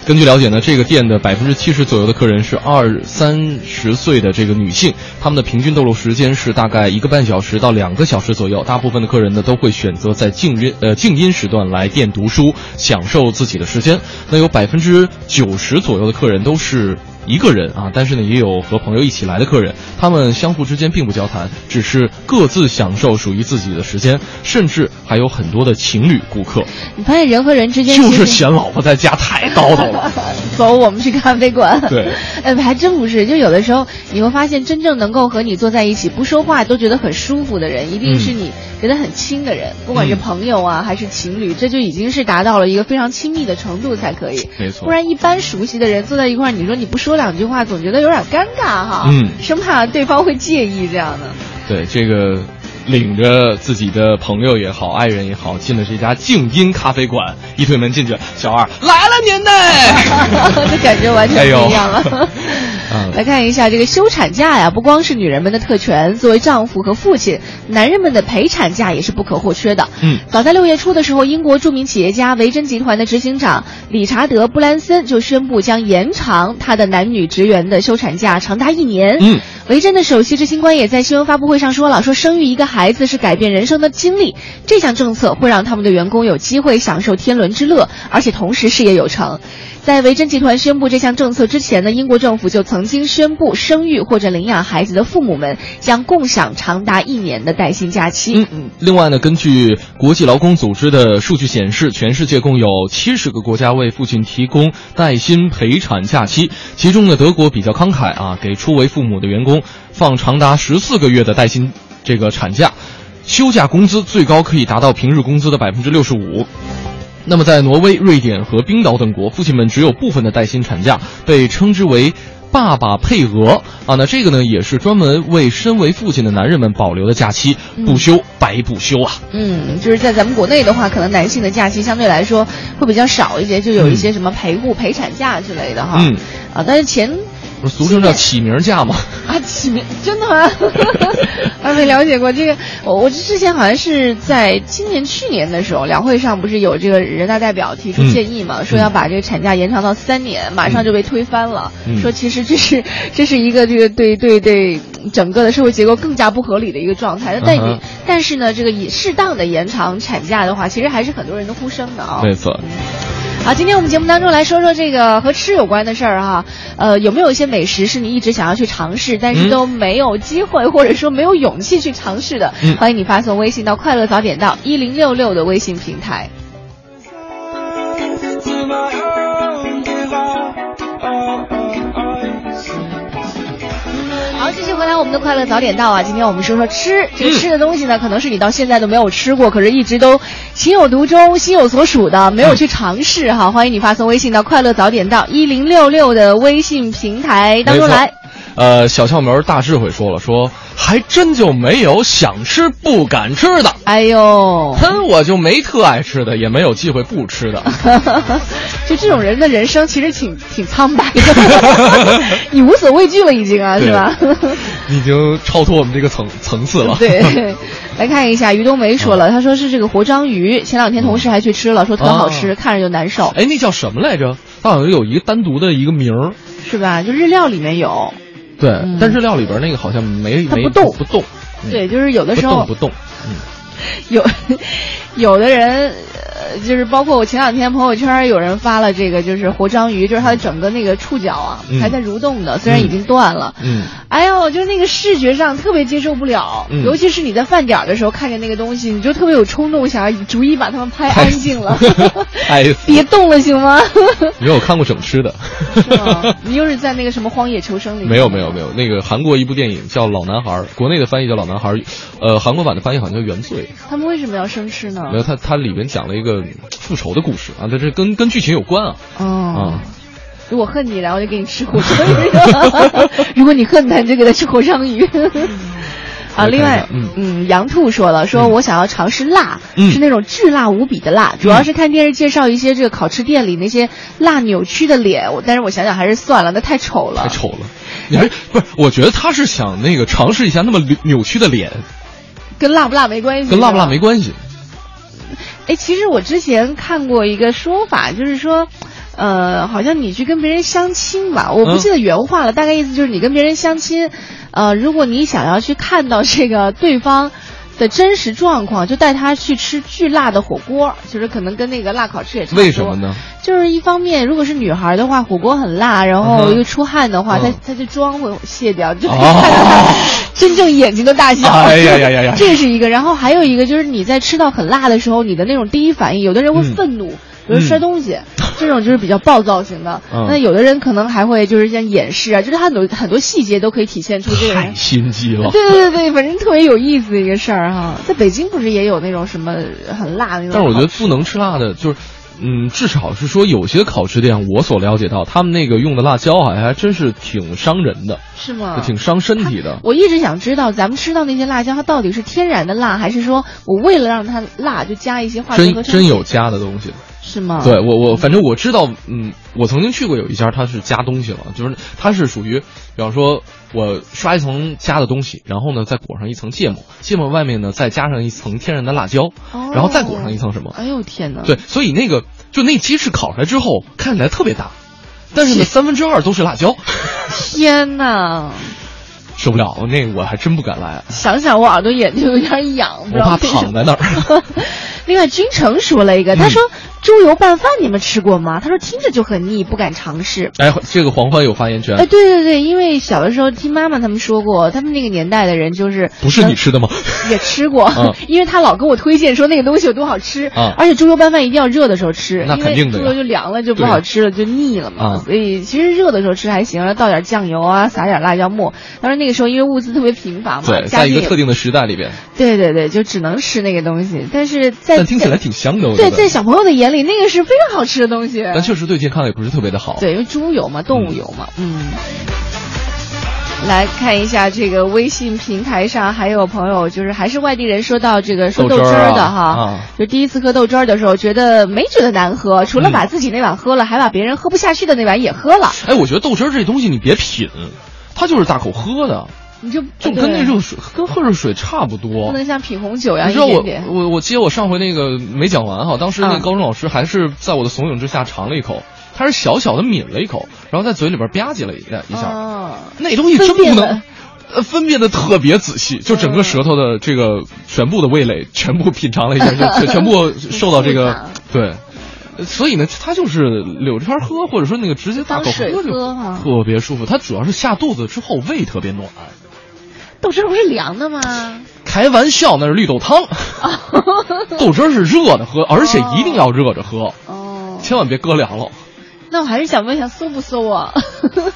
根据了解呢，这个店的百分之七十左右的客人是二三十岁的这个女性，他们的平均逗留时间是大概一个半小时到两个小时左右。大部分的客人呢都会选择在静音呃静音时段来店读书，享受自己的时间。那有百分之九十左右的客人都是。一个人啊，但是呢，也有和朋友一起来的客人，他们相互之间并不交谈，只是各自享受属于自己的时间，甚至还有很多的情侣顾客。你发现人和人之间就是嫌老婆在家太叨叨了。走，我们去咖啡馆。对，哎，还真不是，就有的时候你会发现，真正能够和你坐在一起不说话都觉得很舒服的人，一定是你觉得很亲的人，不管是朋友啊还是情侣，这就已经是达到了一个非常亲密的程度才可以。没错，不然一般熟悉的人坐在一块儿，你说你不说。两句话总觉得有点尴尬哈，嗯，生怕对方会介意这样的。对，这个领着自己的朋友也好，爱人也好，进了这家静音咖啡馆，一推门进去，小二来了您呢，这 感觉完全不一样了。嗯，来看一下这个休产假呀，不光是女人们的特权，作为丈夫和父亲，男人们的陪产假也是不可或缺的。嗯，早在六月初的时候，英国著名企业家维珍集团的执行长理查德·布兰森就宣布将延长他的男女职员的休产假长达一年。嗯，维珍的首席执行官也在新闻发布会上说了，说生育一个孩子是改变人生的经历，这项政策会让他们的员工有机会享受天伦之乐，而且同时事业有成。在维珍集团宣布这项政策之前呢，英国政府就曾经宣布，生育或者领养孩子的父母们将共享长达一年的带薪假期。嗯嗯。另外呢，根据国际劳工组织的数据显示，全世界共有七十个国家为父亲提供带薪陪产假期，其中呢，德国比较慷慨啊，给初为父母的员工放长达十四个月的带薪这个产假，休假工资最高可以达到平日工资的百分之六十五。那么，在挪威、瑞典和冰岛等国，父亲们只有部分的带薪产假，被称之为“爸爸配额”啊。那这个呢，也是专门为身为父亲的男人们保留的假期，不休白不休啊。嗯，就是在咱们国内的话，可能男性的假期相对来说会比较少一些，就有一些什么陪护、陪产假之类的哈。嗯，啊，但是前。俗称叫起名假吗？啊，起名真的吗？还没了解过这个。我我之前好像是在今年、去年的时候，两会上不是有这个人大代表提出建议嘛，说要把这个产假延长到三年，马上就被推翻了。说其实这是这是一个这个对对对整个的社会结构更加不合理的一个状态。但你但是呢，这个以适当的延长产假的话，其实还是很多人的呼声的啊。没错。好，今天我们节目当中来说说这个和吃有关的事儿哈。呃，有没有一些美食是你一直想要去尝试，但是都没有机会或者说没有勇气去尝试的？嗯、欢迎你发送微信到“快乐早点到”一零六六的微信平台。回来我们的快乐早点到啊！今天我们说说吃，这个吃的东西呢，可能是你到现在都没有吃过，可是一直都情有独钟、心有所属的，没有去尝试哈。欢迎你发送微信到快乐早点到一零六六的微信平台当中来。呃，小窍门大智慧说了，说还真就没有想吃不敢吃的。哎呦，哼，我就没特爱吃的，也没有忌讳不吃的。就这种人的人生其实挺挺苍白的，你无所畏惧了已经啊，是吧？已经超脱我们这个层层次了。对，来看一下于冬梅说了，他说是这个活章鱼，前两天同事还去吃了，说特好吃，看着就难受。哎，那叫什么来着？它好像有一个单独的一个名儿，是吧？就日料里面有。对，但日料里边那个好像没没不动不动。对，就是有的时候不动不动。嗯，有 有的人。呃，就是包括我前两天朋友圈有人发了这个，就是活章鱼，就是它的整个那个触角啊还在蠕动的，虽然已经断了。嗯。哎呦，就是那个视觉上特别接受不了，尤其是你在饭点的时候看见那个东西，你就特别有冲动，想要逐一把它们拍安静了。哎，别动了，行吗？没有看过整吃的。是吗？你又是在那个什么荒野求生里？没有没有没有，那个韩国一部电影叫《老男孩》，国内的翻译叫《老男孩》，呃，韩国版的翻译好像叫《原罪》。他们为什么要生吃呢？没有，他他里面讲了一个复仇的故事啊，这这跟跟剧情有关啊。哦。如果恨你，然后就给你吃活章鱼；如果你恨他，你就给他吃活章鱼。啊，另外，嗯嗯，杨兔说了，说我想要尝试辣，嗯是那种巨辣无比的辣，主要是看电视介绍一些这个烤翅店里那些辣扭曲的脸，我但是我想想还是算了，那太丑了，太丑了。你还不是？我觉得他是想那个尝试一下那么扭曲的脸，跟辣不辣没关系，跟辣不辣没关系。哎，其实我之前看过一个说法，就是说。呃，好像你去跟别人相亲吧，我不记得原话了，大概意思就是你跟别人相亲，呃，如果你想要去看到这个对方。的真实状况，就带他去吃巨辣的火锅，就是可能跟那个辣烤翅也差不多。为什么呢？就是一方面，如果是女孩的话，火锅很辣，然后又出汗的话，她她的妆会卸掉，就可以看到她真正眼睛的大小。哎呀呀呀呀！这是一个，然后还有一个就是你在吃到很辣的时候，你的那种第一反应，有的人会愤怒。比如摔东西，这种就是比较暴躁型的。那有的人可能还会就是像掩饰啊，就是他很多很多细节都可以体现出这个人太心机了。对对对对，反正特别有意思的一个事儿哈。在北京不是也有那种什么很辣的那种？但是我觉得不能吃辣的，就是嗯，至少是说有些烤翅店，我所了解到他们那个用的辣椒好像还真是挺伤人的。是吗？挺伤身体的。我一直想知道，咱们吃到那些辣椒，它到底是天然的辣，还是说我为了让它辣就加一些化学真真有加的东西。是吗？对我我反正我知道，嗯，我曾经去过有一家，它是加东西了，就是它是属于，比方说我刷一层加的东西，然后呢再裹上一层芥末，芥末外面呢再加上一层天然的辣椒，然后再裹上一层什么？哎呦天哪！对，所以那个就那鸡翅烤出来之后看起来特别大，但是呢三分之二都是辣椒。天哪！受不了，那我还真不敢来。想想我耳朵眼睛有点痒，我怕躺在那儿。另外，君成说了一个，他说。猪油拌饭你们吃过吗？他说听着就很腻，不敢尝试。哎，这个黄欢有发言权。哎，对对对，因为小的时候听妈妈他们说过，他们那个年代的人就是不是你吃的吗？也吃过，因为他老跟我推荐说那个东西有多好吃啊！而且猪油拌饭一定要热的时候吃，那肯定的，猪油就凉了就不好吃了，就腻了嘛。所以其实热的时候吃还行，然后倒点酱油啊，撒点辣椒末。当然那个时候因为物资特别贫乏嘛，对，在一个特定的时代里边，对对对，就只能吃那个东西。但是在但听起来挺香的，对，在小朋友的眼里，那个是非常。好吃的东西，但确实对健康也不是特别的好。对，因为猪油嘛，动物油嘛，嗯。来看一下这个微信平台上还有朋友，就是还是外地人说到这个说豆汁儿的哈，就第一次喝豆汁儿的时候，觉得没觉得难喝，除了把自己那碗喝了，还把别人喝不下去的那碗也喝了。哎，我觉得豆汁儿这东西你别品，它就是大口喝的。你就就跟那热水跟喝热水差不多，不能像品红酒一样。你知道我我我接我上回那个没讲完哈，当时那个高中老师还是在我的怂恿之下尝了一口，他是小小的抿了一口，然后在嘴里边吧唧了一一下，那东西真不能，呃，分辨的特别仔细，就整个舌头的这个全部的味蕾全部品尝了一下，就全部受到这个 对。所以呢，他就是柳着喝，或者说那个直接大口喝就特别舒服。它主要是下肚子之后胃特别暖。豆汁不是凉的吗？开玩笑，那是绿豆汤。豆汁是热的喝，而且一定要热着喝。哦，千万别搁凉了。那我还是想问一下，馊不馊啊？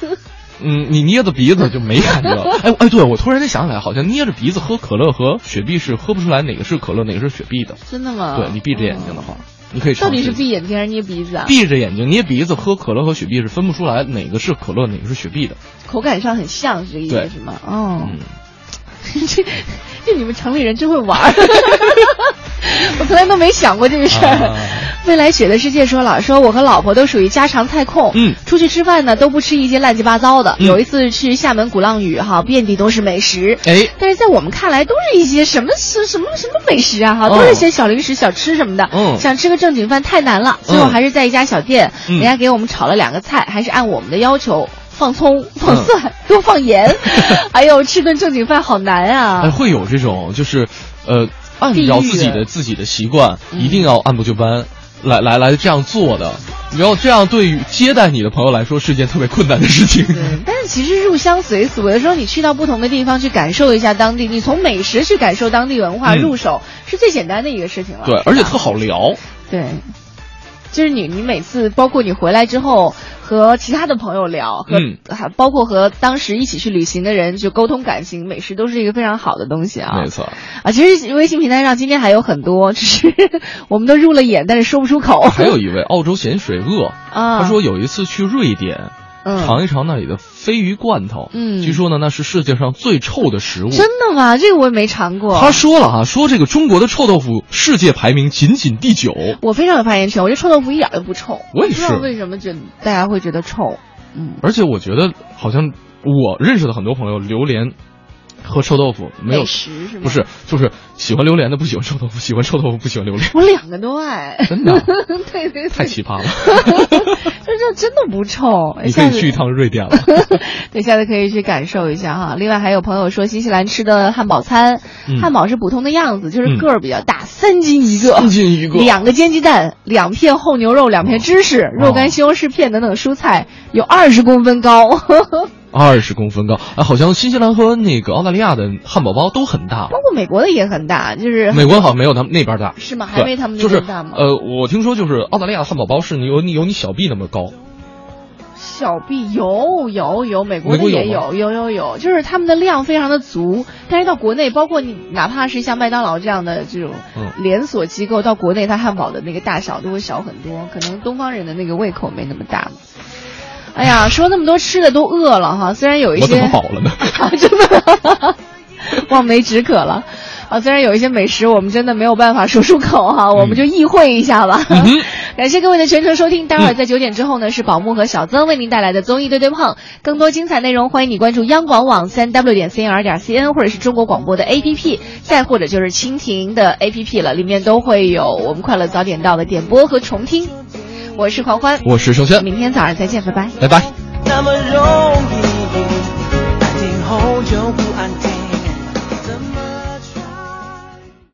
嗯，你捏着鼻子就没感觉了。哎哎，对，我突然间想起来，好像捏着鼻子喝可乐和雪碧是喝不出来哪个是可乐，哪个是雪碧的。真的吗？对你闭着眼睛的话。你可以到底是闭眼睛还是捏鼻子啊？闭着眼睛捏鼻子喝可乐和雪碧是分不出来哪个是可乐哪个是雪碧的，口感上很像是这个意思是吗？哦，这这你们城里人真会玩，我从来都没想过这个事儿。未来雪的世界说了，说我和老婆都属于家常菜控，嗯，出去吃饭呢都不吃一些乱七八糟的。有一次去厦门鼓浪屿哈，遍地都是美食，哎，但是在我们看来都是一些什么什什么什么美食啊哈，都是一些小零食小吃什么的，嗯，想吃个正经饭太难了，最后还是在一家小店，人家给我们炒了两个菜，还是按我们的要求放葱放蒜 多放盐，哎呦，吃顿正经饭好难啊！会有这种就是呃，按照自己的自己的习惯，一定要按部就班。来来来，这样做的，然后这样对于接待你的朋友来说是件特别困难的事情。对，但是其实入乡随俗，有的时候你去到不同的地方去感受一下当地，你从美食去感受当地文化入手是最简单的一个事情了。对，而且特好聊。对。就是你，你每次包括你回来之后和其他的朋友聊，和还包括和当时一起去旅行的人就沟通感情，美食都是一个非常好的东西啊。没错啊，其实微信平台上今天还有很多，只是 我们都入了眼，但是说不出口。还有一位澳洲咸水鳄 啊，他说有一次去瑞典。尝一尝那里的鲱鱼罐头，嗯，据说呢那是世界上最臭的食物。真的吗？这个我也没尝过。他说了哈，说这个中国的臭豆腐世界排名仅仅第九。我非常有发言权，我觉得臭豆腐一点都不臭。我也是。为什么觉得大家会觉得臭？嗯。而且我觉得好像我认识的很多朋友榴莲。喝臭豆腐没有食是吗不是，就是喜欢榴莲的不喜欢臭豆腐，喜欢臭豆腐不喜欢榴莲，我两个都爱，真的 对对对，太奇葩了。这这真的不臭。你可以去一趟瑞典了。对，下次可以去感受一下哈。另外还有朋友说，新西兰吃的汉堡餐，嗯汉堡是普通的样子，就是嗯个儿比较大，三斤一个，三斤一个两个煎鸡蛋，两片厚牛肉，两片芝士，肉干、西红柿片等等蔬菜，有二十公分高。二十公分高，啊，好像新西兰和那个澳大利亚的汉堡包都很大。包括美国的也很大，就是美国好像没有他们那边大，是吗？还没他们那就是边大吗？呃，我听说就是澳大利亚的汉堡包是你有你有你小臂那么高，小臂有有有，美国的也有有有有，就是他们的量非常的足，但是到国内，包括你哪怕是像麦当劳这样的这种嗯连锁机构，到国内它汉堡的那个大小都会小很多，可能东方人的那个胃口没那么大。哎呀，说那么多吃的都饿了哈，虽然有一些我怎么饱了呢？真的 望梅止渴了。啊，虽然有一些美食我们真的没有办法说出口哈、我们就意会一下吧。感谢各位的全程收听，待会儿在九点之后呢，是宝木和小曾为您带来的综艺对对碰。更多精彩内容，欢迎你关注央广网三 w 点 cnr 点 cn，或者是中国广播的 APP，再或者就是蜻蜓的 APP 了，里面都会有我们快乐早点到的点播和重听。我是狂欢，我是盛轩，明天早上再见，拜拜。拜拜。那么容易，安静后就不安定。